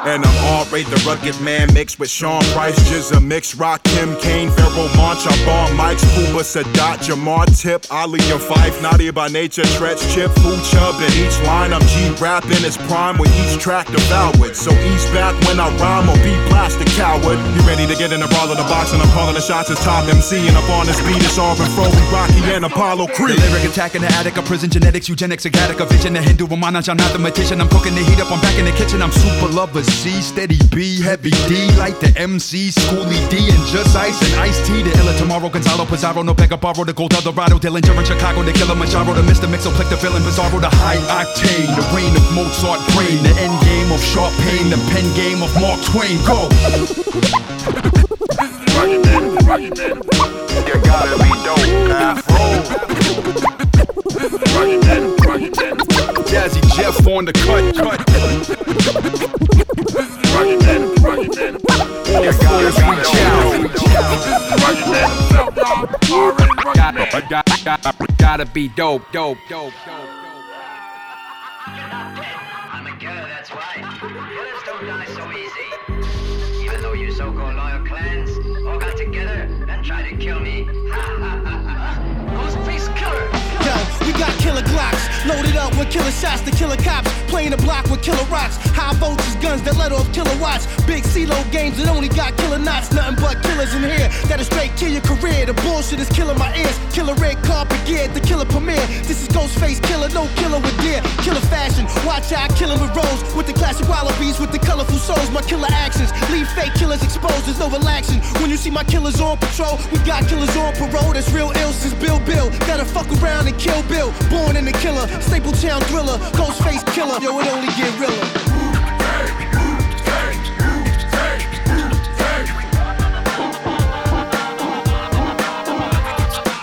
And I'm R.A. the Rugged Man mixed with Sean Price, Jizza Mix, Rock, Kim, Kane, Pharoahe, Monch, I bomb Mike's, Kuba, Sadat, Jamar, Tip, Ali, and Phife, Naughty by Nature, Treach, Chip, Food, Chub, in each line I'm G-rapping it's prime with each track devoured. So ease back when I rhyme or be plastic coward. You ready to get in the brawl of the box and I'm calling the shots as top MC and up on this beat it's all Fro, we Rocky, and Apollo Creed. The lyric attack in the attic, a prison genetics, eugenics, a Gattaca vision, a Hindu, a I'm mathematician. I'm cooking the heat up, I'm back in the kitchen, I'm super lover C, steady B, heavy D, like the MC, Schoolly D, and Just-Ice and Ice-T. The illa tomorrow, Gonzalo Pizarro, no Pega Barro, the Gold Eldorado, Dillinger in Chicago, the Killer Machado, the Mr. Mixo, click the villain, Bizarro, the high octane, the reign of Mozart brain, the end game of Sharp Pain, the pen game of Mark Twain. Go! Man, man. You gotta be dope. Jazzy Jeff on the cut, cut. Man. Gotta, be dope, dope, dope, dope. I'm a killer, that's why. Killers don't die so easy. Even though you so-called loyal clans all got together and tried to kill me. ha ha ha Ghostface Killah. We got killer Glocks, loaded up with killer shots to killer cops, playing the block with killer rocks, high voltage guns that let off killer kilowatts, big CeeLo games that only got killer knots, nothing but killers in here that'll straight kill your career. The bullshit is killing my ears, killer red carpet gear, the killer premiere. This is Ghostface Killah, no killer with deer, killer fashion. Watch out, killing with rose, with the classic wallabies, with the colorful souls. My killer actions leave fake killers exposed. There's no relaxing when you see my killers on patrol. We got killers on parole that's real ill since Bill Bill. Gotta fuck around and kill Bill. Born in the killer, Stapleton thriller, Ghostface Killah. Yo, it only get realer.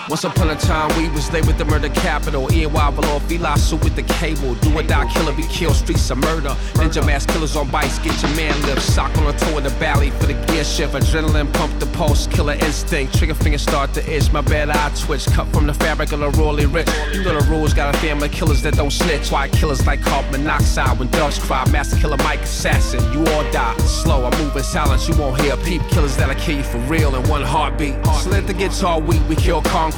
Once upon a time, we was there with the murder capital. EY below, Fila suit with the cable. Do or die, killer be killed, streets of murder. Ninja mask killers on bikes, get your man lift. Sock on the toe in the valley for the gear shift. Adrenaline pump the pulse, killer instinct. Trigger finger start to itch, my bad eye twitch. Cut from the fabric of the royally rich. You know the rules, got a family killers that don't snitch. Why killers like carbon monoxide when doves cry. Masta Killa Mike assassin, you all die. Slow, I move in silence, you won't hear a peep. Killers that'll kill you for real in one heartbeat. Slit the guitar weak, we kill concrete.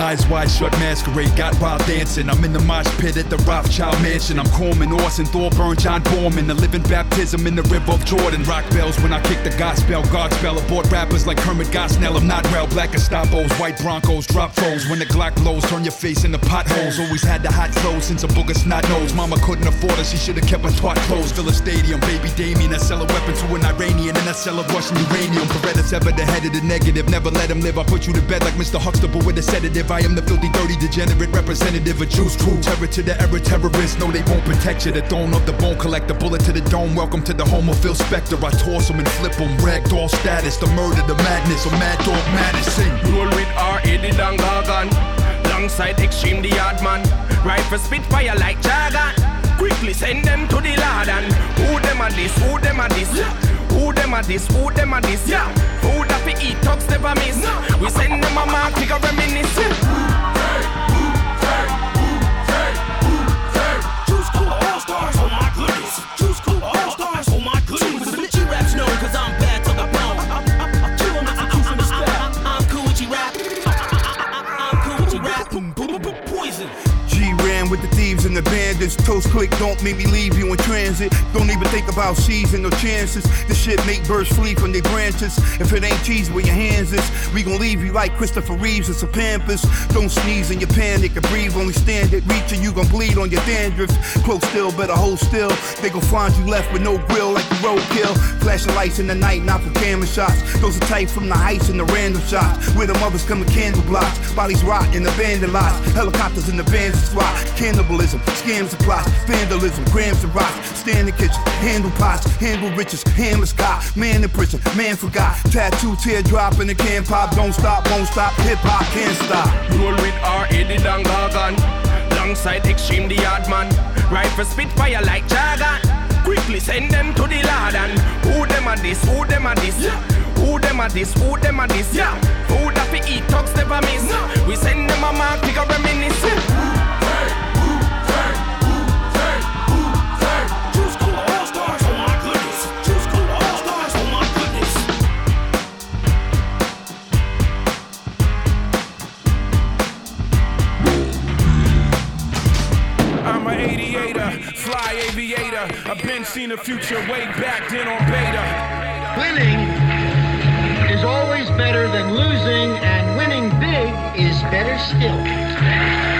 eyes wide shut, masquerade, got wild dancing. I'm in the mosh pit at the Rothschild mansion. I'm Corman, Orson, Thorburn, John Boorman. The living baptism in the river of Jordan. Rock bells when I kick the gospel, God spell. Abort rappers like Kermit Gosnell. I'm not well, black Estapos, white Broncos, drop foes. When the Glock blows, turn your face into potholes. Always had the hot clothes since a booger snot nose. Mama couldn't afford her, she should've kept her twat closed. Fill a stadium, baby Damien. I sell a weapon to an Iranian, and I sell a Russian uranium. Beretta's ever the head of the negative. Never let him live. I put you to bed like Mr. Huxtable with a sedative. I am the filthy, dirty, degenerate representative of Jews. Crew. Terror to the error terrorists. No, they won't protect you. The throne of the bone collect the bullet to the dome. Welcome to the home of Phil Spector. I toss them and flip them. Ragdoll status, the murder, the madness, a mad dog madness. Sing. Roll with R.A. the Rugged Man. Alongside Extreme the hard man. Rifle spitfire like Jargon. Quickly send them to the lad and who them a this, who them a this, who them a this, who them a this, yeah. Who that fi eat talks never miss. We send them a mark, figure reminisce. And the bandits. Toast click, don't make me leave you in transit. Don't even think about seizing no chances. This shit make birds flee from their branches. If it ain't cheese where your hands is, we gon' leave you like Christopher Reeves and some Pampers. Don't sneeze in your panic and breathe, only stand it. Reaching, you gon' bleed on your dandruff. Close still, better hold still. They gon' find you left with no grill like the roadkill. Flashing lights in the night, not for camera shots. Those are tight from the heights and the random shots. Where the mothers come in candle blocks. Bodies rot in abandoned lots. Helicopters in the bandit fly. Cannibalism, scams and plots. Vandalism, grams and rocks. Stand in kitchen, handle pots, handle riches, handless cop. Man in prison, man forgot. Tattoo, teardrop in the can pop. Don't stop, won't stop. Hip hop can't stop. Roll with R.A. the Rugged Man. Alongside Extreme the hard man. Rifle spitfire like Jargon. Quickly send them to the lad and who them a this, who them a this, who them a this, who them a this, yeah. Who that fi eat talks never miss. We send them a mark, figure reminisce. Been seen the future way back then on beta. Winning is always better than losing, and winning big is better still.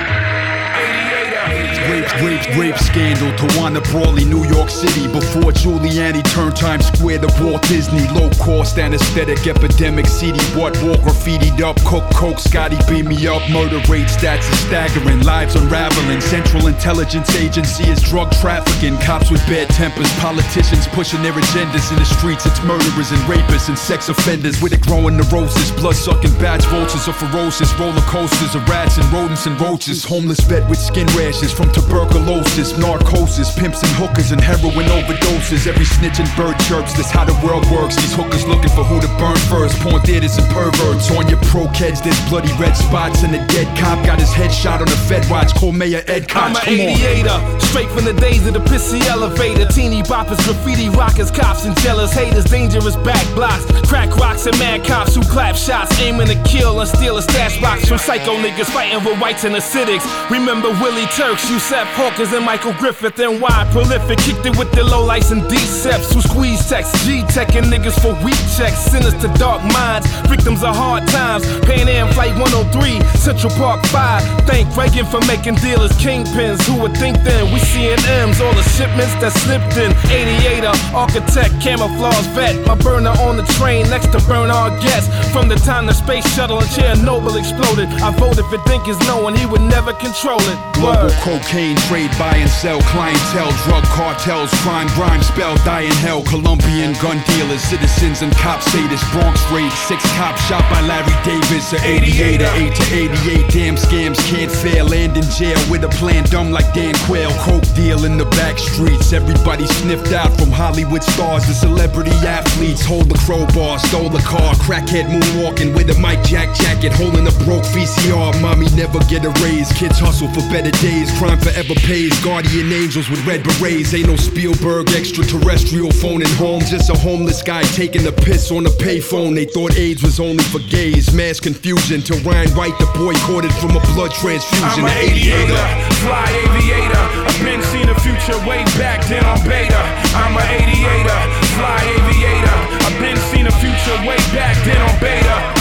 Rape, rape, rape scandal. Tawana Brawley, New York City. Before Giuliani turned Times Square to Walt Disney. Low cost anesthetic epidemic. CD what wall graffitied up. Cook, coke, Scotty beam me up. Murder rate stats are staggering. Lives unraveling. Central Intelligence Agency is drug trafficking. Cops with bad tempers. Politicians pushing their agendas in the streets. It's murderers and rapists and sex offenders with a growing neurosis. Blood sucking batch vultures are ferocious. Roller coasters of rats and rodents and roaches. Homeless vet with skin rashes from tuberculosis, narcosis, pimps and hookers and heroin overdoses. Every snitch and bird chirps, that's how the world works. These hookers looking for who to burn first. Porn theaters and perverts. On your pro kids, there's bloody red spots. And a dead cop got his head shot on a Fed watch. Call Mayor Ed I'm Koch. an Come on. aviator, straight from the days of the pissy elevator. Teeny boppers, graffiti rockers, cops and jealous haters, dangerous back blocks, crack rocks and mad cops who clap shots, aiming to kill and steal a stash box from psycho niggas fighting for whites and acidics. Remember Willie Turks, Yusef Hawkins and Michael Griffith and why prolific kicked it with the low lights and D-Seps who squeeze text, G-Tech and niggas for weak checks, Sinners to dark minds, victims of hard times. Pan Am Flight 103, Central Park 5. Thank Reagan for making dealers kingpins. Who would think then? We seeing M's, all the shipments that slipped in. Aviator, architect, camouflage vet. My burner on the train next to burn our guests. From the time the space shuttle and Chernobyl exploded, I voted for Dinkins knowing he would never control it. Global Word. Cocaine trade, buy and sell, clientele, drug cartels, crime, grime, spell, die in hell. Colombian gun dealers, citizens and cops this Bronx raid. Six cops shot by Larry Davis, an 88 or 8 to 88. Damn scams can't fail. Land in jail with a plan dumb like Dan Quayle. Coke deal in the back streets. Everybody sniffed out from Hollywood stars to celebrity athletes. Hold the crowbar, stole the car. Crackhead moonwalking with a Mike Jack jacket, holding a broke VCR. Mommy never get a raise. Kids hustle for better days. Crime forever pays. Guardian angels with red berets. Ain't no Spielberg extraterrestrial phoning home. Just a homeless guy taking a piss on a payphone. They thought AIDS was only for gays. Mass confusion till Ryan White the boy, boycotted from a blood transfusion. I'm an aviator, fly aviator. I've been seen the future way back then on beta. I'm an aviator, fly aviator. I've been seen the future way back then on beta.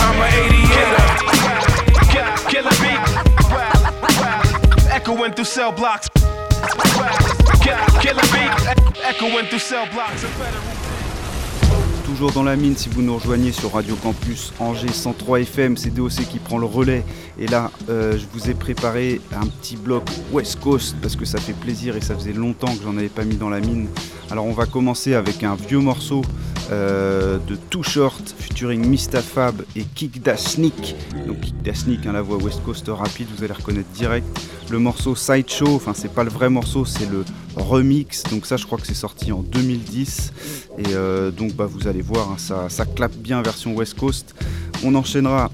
Toujours dans la mine si vous nous rejoignez sur Radio Campus Angers 103 FM, c'est DOC qui prend le relais. Et là, euh, je vous ai préparé un petit bloc West Coast parce que ça fait plaisir et ça faisait longtemps que j'en avais pas mis dans la mine. Alors on va commencer avec un vieux morceau euh, de Too Short featuring Mr Fab et Kick Da Sneak. Donc Kick Da Sneak, hein, la voix West Coast rapide, vous allez reconnaître direct. Le morceau Sideshow, enfin c'est pas le vrai morceau, c'est le remix. Donc ça je crois que c'est sorti en 2010. Et euh, donc bah, vous allez voir, hein, ça, ça bien version West Coast. On enchaînera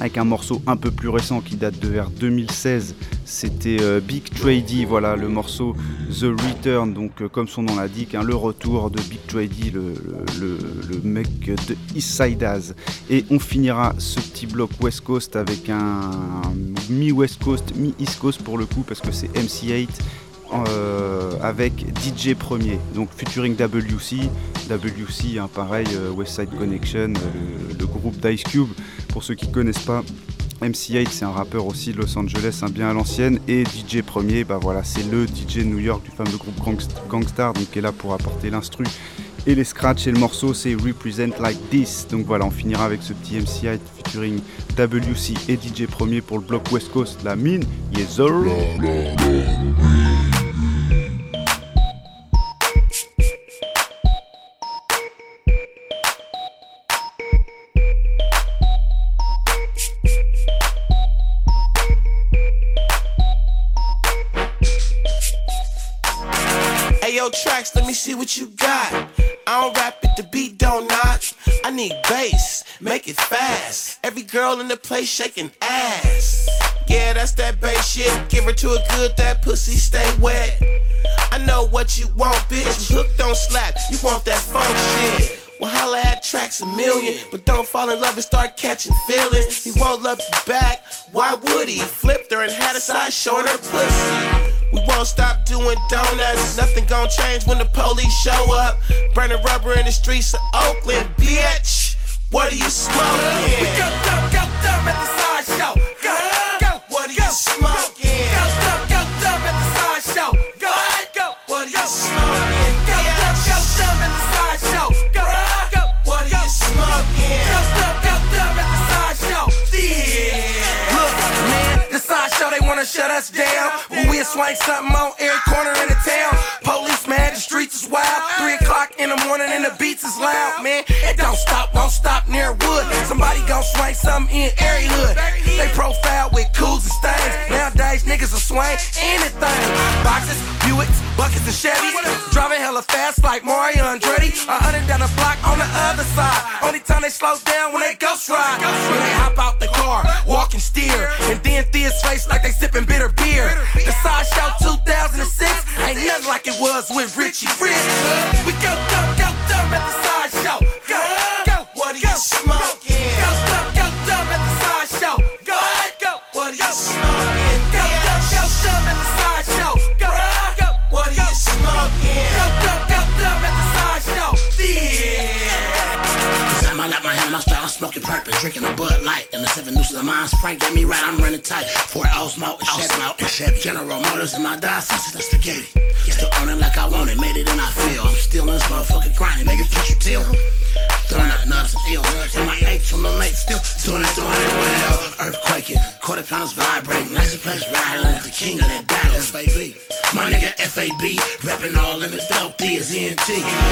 avec un morceau un peu plus récent qui date de vers 2016. C'était euh, Big Trady, voilà le morceau The Return, donc euh, comme son nom l'indique, hein, le retour de Big Trady, le, mec de East Side Az. Et on finira ce petit bloc West Coast avec un mi-West Coast, mi-East Coast pour le coup, parce que c'est MC8 euh, avec DJ Premier, donc featuring WC. WC, hein, pareil, euh, West Side Connection, euh, le, groupe d'Ice Cube. Pour ceux qui ne connaissent pas, MC8 c'est un rappeur aussi de Los Angeles, un bien à l'ancienne, et DJ Premier, bah voilà, c'est le DJ New York du fameux groupe Gangstar, donc qui est là pour apporter l'instru et les scratchs et le morceau c'est Represent Like This. Donc voilà, on finira avec ce petit MC8 featuring WC et DJ Premier pour le bloc West Coast, la mine, yes sir. Ayo, tracks, let me see what you got. Rap it, the beat don't knock. I need bass, make it fast. Every girl in the place shaking ass. Yeah, that's that bass shit. Give her to a good, that pussy stay wet. I know what you want, bitch. Hook don't slap, you want that funk shit. Well, holla at tracks a million, but don't fall in love and start catching feelings. He won't love you back. Why would he? Flipped her and had a side her pussy. We won't stop doing donuts. Nothing gon' change when the police show up. Burning rubber in the streets of Oakland, bitch. What are you smoking? We go dumb, go dumb at the sideshow. Go, shut us down. Well, we'll swing something on every corner in the town. Police mad, the streets is wild. Three o'clock in the morning and the beats is loud, man. It don't stop, don't stop near wood. Somebody gon' swing something in every hood. They profile with cools and stains. Nowadays niggas will swing anything. Boxes, Buicks, buckets and Chevys. Driving hella fast like Mario Andretti. A hundred down the block on the other side. Only time they slow down when they ghost ride. When they hop out the car, walk and steer. And then his face like they sipping bitter beer. The side show 2006 ain't nothing like it was with Richie Rich. We go dumb, go dumb at the sideshow. Go, go. What are you smoking? Go dumb, go dumb at the sideshow. Go, go. What are you smoking? I I'm smoking purpose, drinking a Bud Light, and the seven nooses of mine. Frank get me right, I'm running tight. Four L's smoke, and Chevy, smoke, and Chevy. General Motors in my diocese, that's spaghetti. Still on it like I want it, made it and I feel. I'm still in this motherfucking grinding, nigga, catch you till. Throwing up nuts and ills, and my H from the lake, still doing it, doing it well. Earthquaking, quarter pounders vibrating, nice place riding, the king of that battle, FAB. My nigga FAB, rapping all in his D is ENT.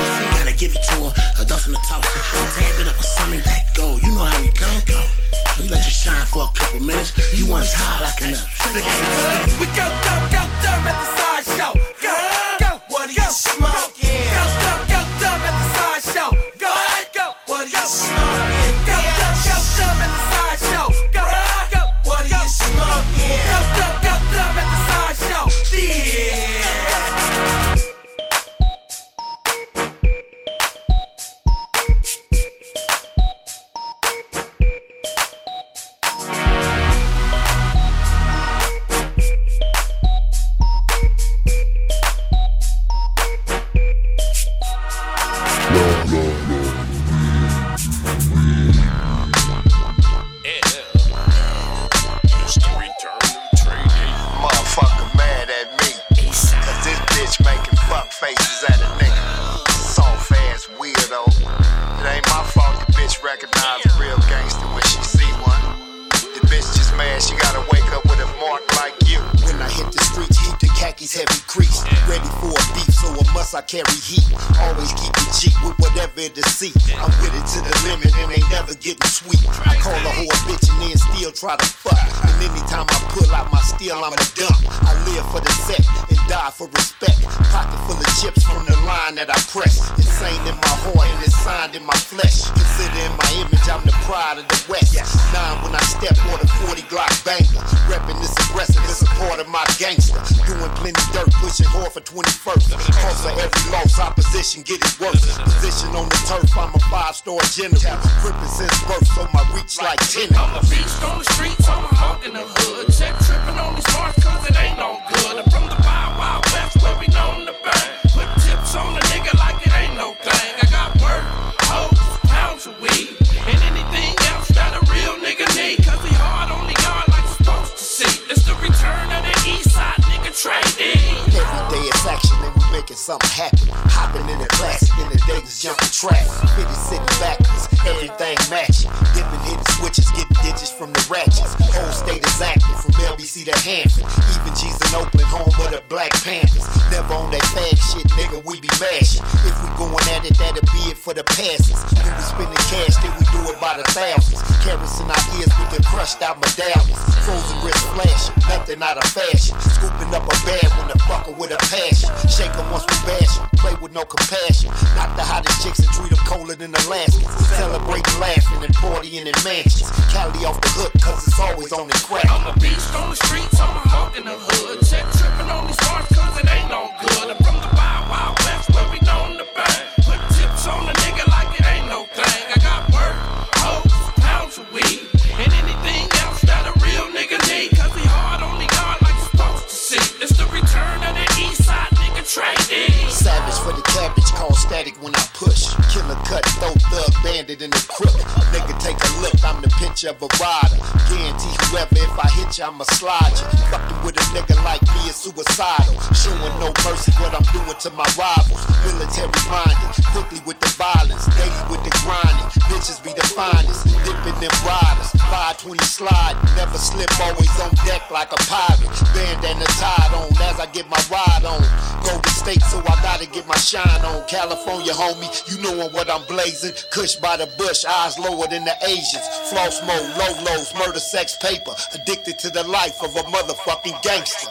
Slide, never slip, always on deck like a pirate. Bandana tied on as I get my ride on. Golden State, so I gotta get my shine on. California, homie, you know what I'm blazing. Kush by the bush, eyes lower than the Asians. Floss mode, low lows, murder, sex, paper. Addicted to the life of a motherfucking gangster.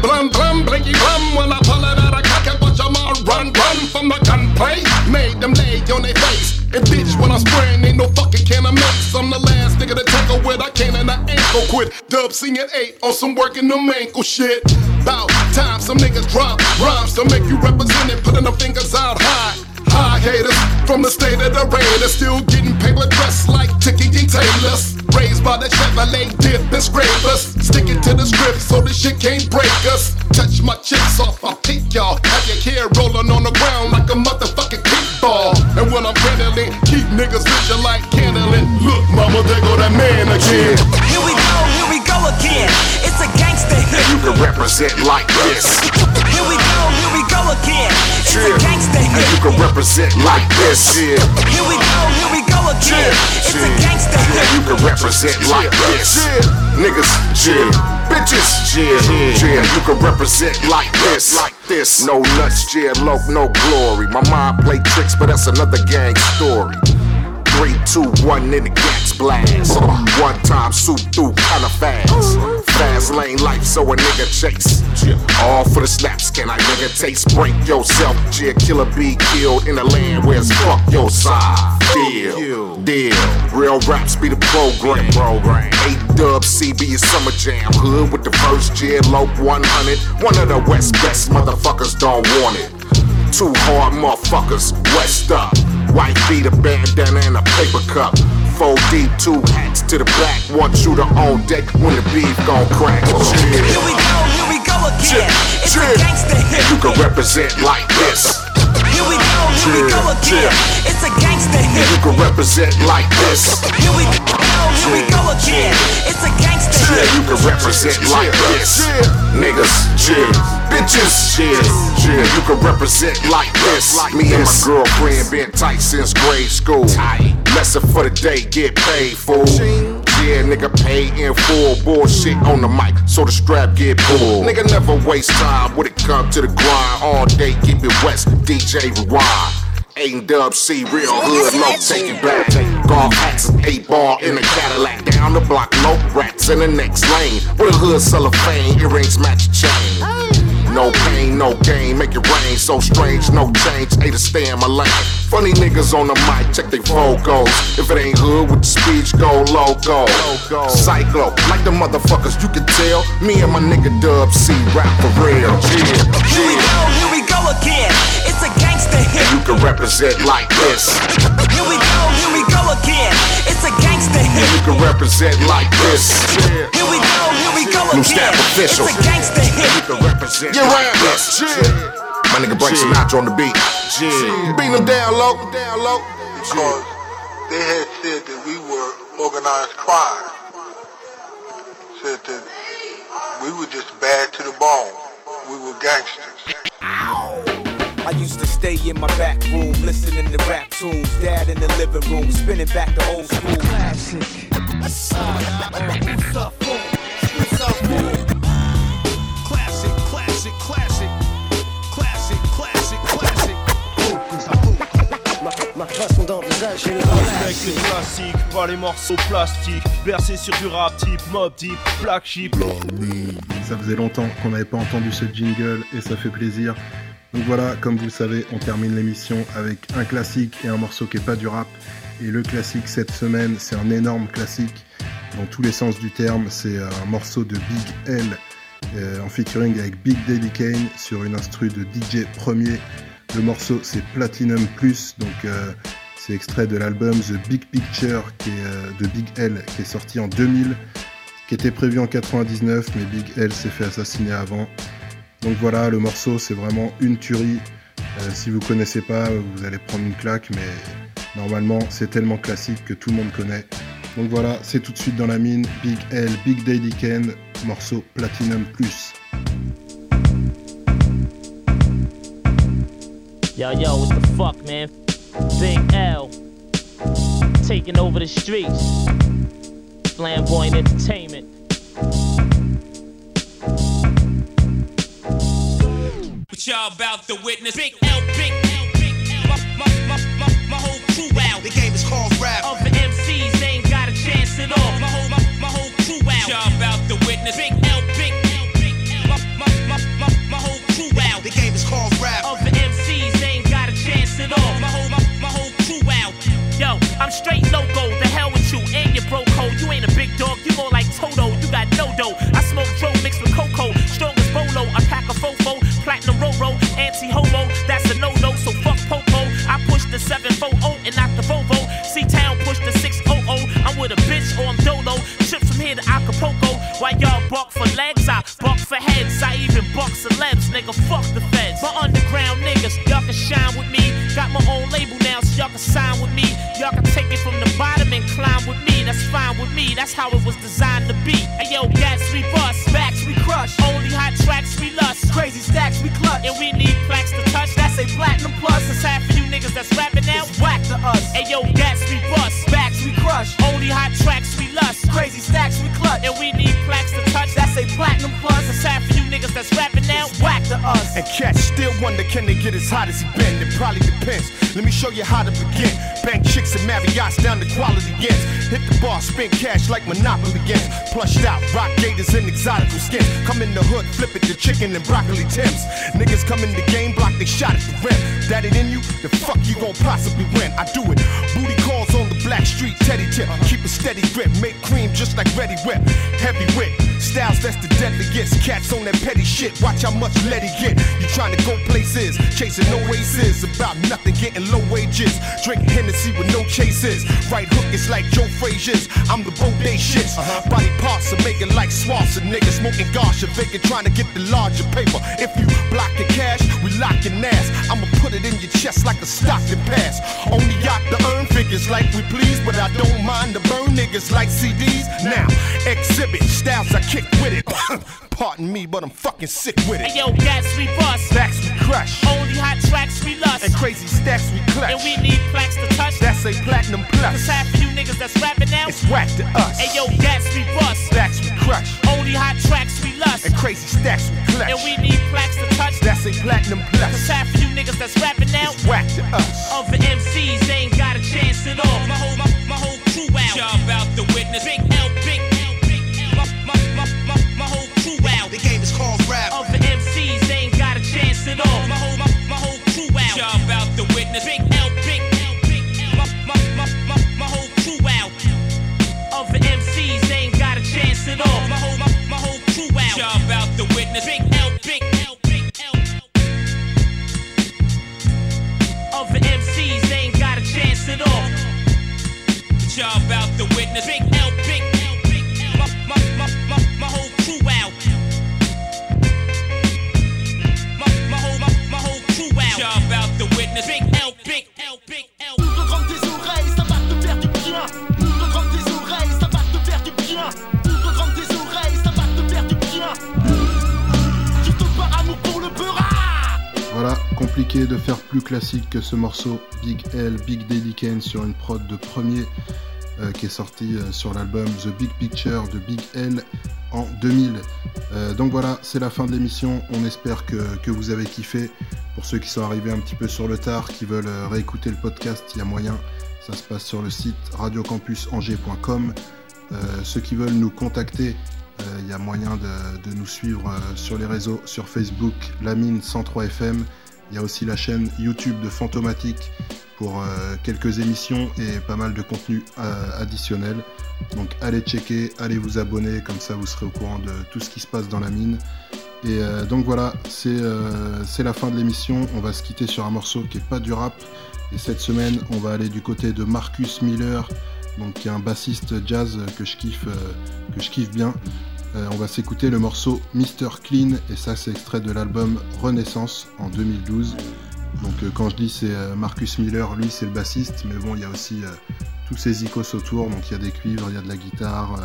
Blam blam blinky blam when I pull it out I run from the gunplay Made them lay on their face. And bitch when I'm spraying ain't no fucking can I mix I'm the last nigga to tackle with I can and I ain't gon' quit. Dub singing eight on some working them ankle shit. Bout time some niggas drop rhymes to make you represent it. Putting them fingers out high High haters. From the state of the rain are Still getting paper dressed like Tiki G Taylors. Raised by the Chevrolet dip and scrapers. Sticking to the script so the shit can't break us. Touch my chips off, I pick y'all. Have your hair rolling on the ground like a motherfucking kickball. And when I'm handling, keep niggas vision like candling Look mama, there go that man again. Here we go, here we go again. It's a gangster hit. You can represent like this. Here we go, here we go again. It's a Yeah. gangster And you can represent like this. Yeah. Here we go, here we go again. It's a gangster Yeah, hit. you can represent like this. Niggas, yeah. Bitches, yeah. Yeah, you can represent like this. Like this. No nuts, yeah, low, no glory. My mind play tricks, but that's another gang story. Three, two, one in the gas blast. One time soup through kinda fast. Fast lane life, so a nigga chase. All for the snaps, can I nigga taste? Break yourself, yeah, killer be killed in a land where it's fuck your side. Deal, deal. Real raps be the program. Program. Eight dub CB is summer jam. Hood with the first year, lope 100. One of the West best motherfuckers don't want it. Two hard motherfuckers, West up. White beat, a bandana, and a paper cup. Four deep, two hats to the back. One shooter on deck when the beef gon' crack. Here we go, here we go again. It's a gangster hit. You can represent like this. Here we go, here we go again. It's a gangster hit. You can represent like this. Here we go, here we go again. It's a gangster hit. you can represent like this. Niggas, yeah. bitches. Yeah, yeah, you can represent like this. Me and my girlfriend been tight since grade school. Lesson for the day, get paid, fool. Yeah, nigga pay in full. Bullshit on the mic, so the strap get pulled. Nigga never waste time when it come to the grind. All day, keep it west. DJ Rewind. Eight and dub C, real hood, low, take it back. Golf hats, eight ball in a Cadillac. Down the block, low rats in the next lane. With a hood cellophane, earrings match chain. No pain, no gain, make it rain. So strange, no change, A to stay in my lane. Funny niggas on the mic, check they vocals. If it ain't hood with the speech, go loco. Cyclo, like the motherfuckers, you can tell. Me and my nigga Dub C rap for real. Yeah, yeah. Go, here we go again. It's a gangster hit. You can represent like this. Here we go, here we go again. It's a gangster hit. You can represent like this. Here we go, here we go New again. staff official. It's a gangster hit. You can represent like this. My nigga Frank Sinatra on the beat. Beat him down low. Down low. because they had said that we were organized crime. Said that we were just bad to the bone. We were gangsters. I used to stay in my back room, listening to rap tunes. Dad in the living room, spinning back the old school classic. Classic, classic, classic. Classic, classic, classic. Ma sont dans le Respecte les classiques, pas les morceaux plastiques. Bercé sur du rap type, mob type, black sheep. Ça faisait longtemps qu'on n'avait pas entendu ce jingle et ça fait plaisir. Donc voilà, comme vous le savez, on termine l'émission avec un classique et un morceau qui est pas du rap. Et le classique cette semaine, c'est un énorme classique dans tous les sens du terme. C'est un morceau de Big L euh, en featuring avec Big Daddy Kane sur une instru de DJ Premier. Le morceau c'est Platinum Plus, donc euh, c'est extrait de l'album The Big Picture qui est, euh, de Big L qui est sorti en 2000 qui était prévu en 99, mais Big L s'est fait assassiner avant. Donc voilà, le morceau c'est vraiment une tuerie. Euh, si vous connaissez pas, vous allez prendre une claque, mais normalement c'est tellement classique que tout le monde connaît. Donc voilà, c'est tout de suite dans la mine. Big L, Big Daddy Kane, morceau Platinum Plus. Yo, yo, what the fuck, man? Big L. Taking over the streets. Flamboyant entertainment. What y'all about to witness? Big L, big L, big L. My, my, my, my, my whole crew out. The game is called rap. Of the MCs, they ain't got a chance at all. My whole, my, my whole crew out. Y'all about to witness? Big L, big L, big L. My, my, my, my, my whole crew out. The game is called rap. Of the MCs, they ain't got a chance at all. My whole, my, my whole crew out. Yo, I'm straight loco. The hell with you and your broke hoe. You ain't a big dog, you more like Toto. You got no dough. I smoke dro mixed with cocoa. I pack a fofo. Platinum Roro. Anti homo. That's a no no. So fuck popo. I push the 740 and not the Volvo. C Town push the 600. I'm with a bitch or I'm dolo. Trip from here to Acapulco. While y'all bark for legs, I bark for heads. I even bark celebs, nigga. Fuck the feds. My underground niggas, y'all can shine with me. Got my own label now, so y'all can sign with me. Y'all can take it from the bottom and climb with me. That's fine with me. That's how it was designed to be. Hey yo, gas we crush. Only we lust. Crazy stacks we clutch. And we need plaques to touch. That's a platinum plus. It's half for you niggas that's rapping now. It's whack to us. Hey yo, gas we bust, backs we crush. Only hot tracks we lust. Crazy stacks we clutch. And we need plaques to touch. That's a platinum plus. It's half for you niggas that's rapping to us. And Catch still wonder can they get as hot as he been? It probably depends. Let me show you how to begin. Bank chicks and Marriott's down to quality ends. Hit the bar, spend cash like Monopoly ends. Plushed out, rock gators and exotical skins. Come in the hood, flip it to chicken and broccoli Tims. Niggas come in the game, block they shot at the rim. That it in you? The fuck you gon' possibly win? I do it. Booty calls on the black street, teddy tip. Keep a steady grip, make cream just like Ready Whip. Heavy whip, styles that's the deadliest. Cats on that petty shit, watch how much let it get. You trying to go places, chasing no aces. About nothing, getting low wages. Drinking Hennessy with no chases. Right hook is like Joe Frazier's. I'm the bodacious. Uh-huh. Body parts are making like swamps and niggas smoking gosh and vacant trying to get the larger paper. If you block your cash, we lock your ass. I'ma put it in your chest like a Stockton pass. Only got to earn figures like we please, but I don't mind to burn niggas like CDs. Now, exhibit styles I kick with it. pardon me, but I'm fucking sick with it. Hey yo, gas we bust. Stacks we crush. Only hot tracks we lust. And crazy stacks we clutch. And we need plaques to touch. That's a platinum plus. Cause half of you niggas that's rapping now. It's whack to us. Hey yo, gas we bust. Stacks we crush. Only hot tracks we lust. And crazy stacks we clutch. And we need plaques to touch. That's a platinum plus. Cause half of you niggas that's rapping now. It's whack to us. Other MCs they ain't got a chance at all. My whole, my, my whole crew out. Y'all about to witness. Big L, at all. My whole, my, my whole crew out. Y'all about to witness. Big L, big L, big L. My, my, my, my, my whole crew out. Other MCs they ain't got a chance at all. My whole, my, my whole crew out. Y'all about to witness. Big L, big L, big L. Other MCs they ain't got a chance at all. Y'all about to witness. Big L, big L, de faire plus classique que ce morceau Big L, Big Daddy Kane sur une prod de premier euh, qui est sorti euh, sur l'album The Big Picture de Big L en 2000. Euh, donc voilà, c'est la fin de l'émission. On espère que, que vous avez kiffé. Pour ceux qui sont arrivés un petit peu sur le tard, qui veulent réécouter le podcast, il y a moyen. Ça se passe sur le site radiocampusangers.com. Ceux qui veulent nous contacter, il y a moyen de, de nous suivre sur les réseaux, sur Facebook, Lamine 103 FM. Il y a aussi la chaîne YouTube de Fantomatique pour euh, quelques émissions et pas mal de contenu euh, additionnel. Donc allez checker, allez vous abonner, comme ça vous serez au courant de tout ce qui se passe dans la mine. Et euh, donc voilà, c'est la fin de l'émission. On va se quitter sur un morceau qui est pas du rap. Et cette semaine, on va aller du côté de Marcus Miller, donc qui est un bassiste jazz que je kiffe bien. Euh, on va s'écouter le morceau Mr Clean et ça c'est extrait de l'album Renaissance en 2012. Donc euh, quand je dis c'est euh, Marcus Miller, lui c'est le bassiste, mais bon il y a aussi tous ces icônes autour, donc il y a des cuivres, il y a de la guitare,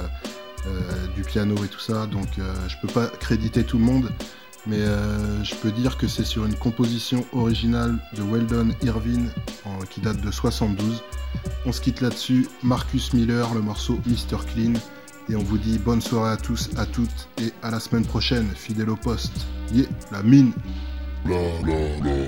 du piano et tout ça, donc je peux pas créditer tout le monde, mais je peux dire que c'est sur une composition originale de Weldon Irvine qui date de 72. On se quitte là-dessus, Marcus Miller, le morceau Mr Clean, et on vous dit bonne soirée à tous, à toutes, et à la semaine prochaine, fidèle au poste. Yeah, la mine La, la, la.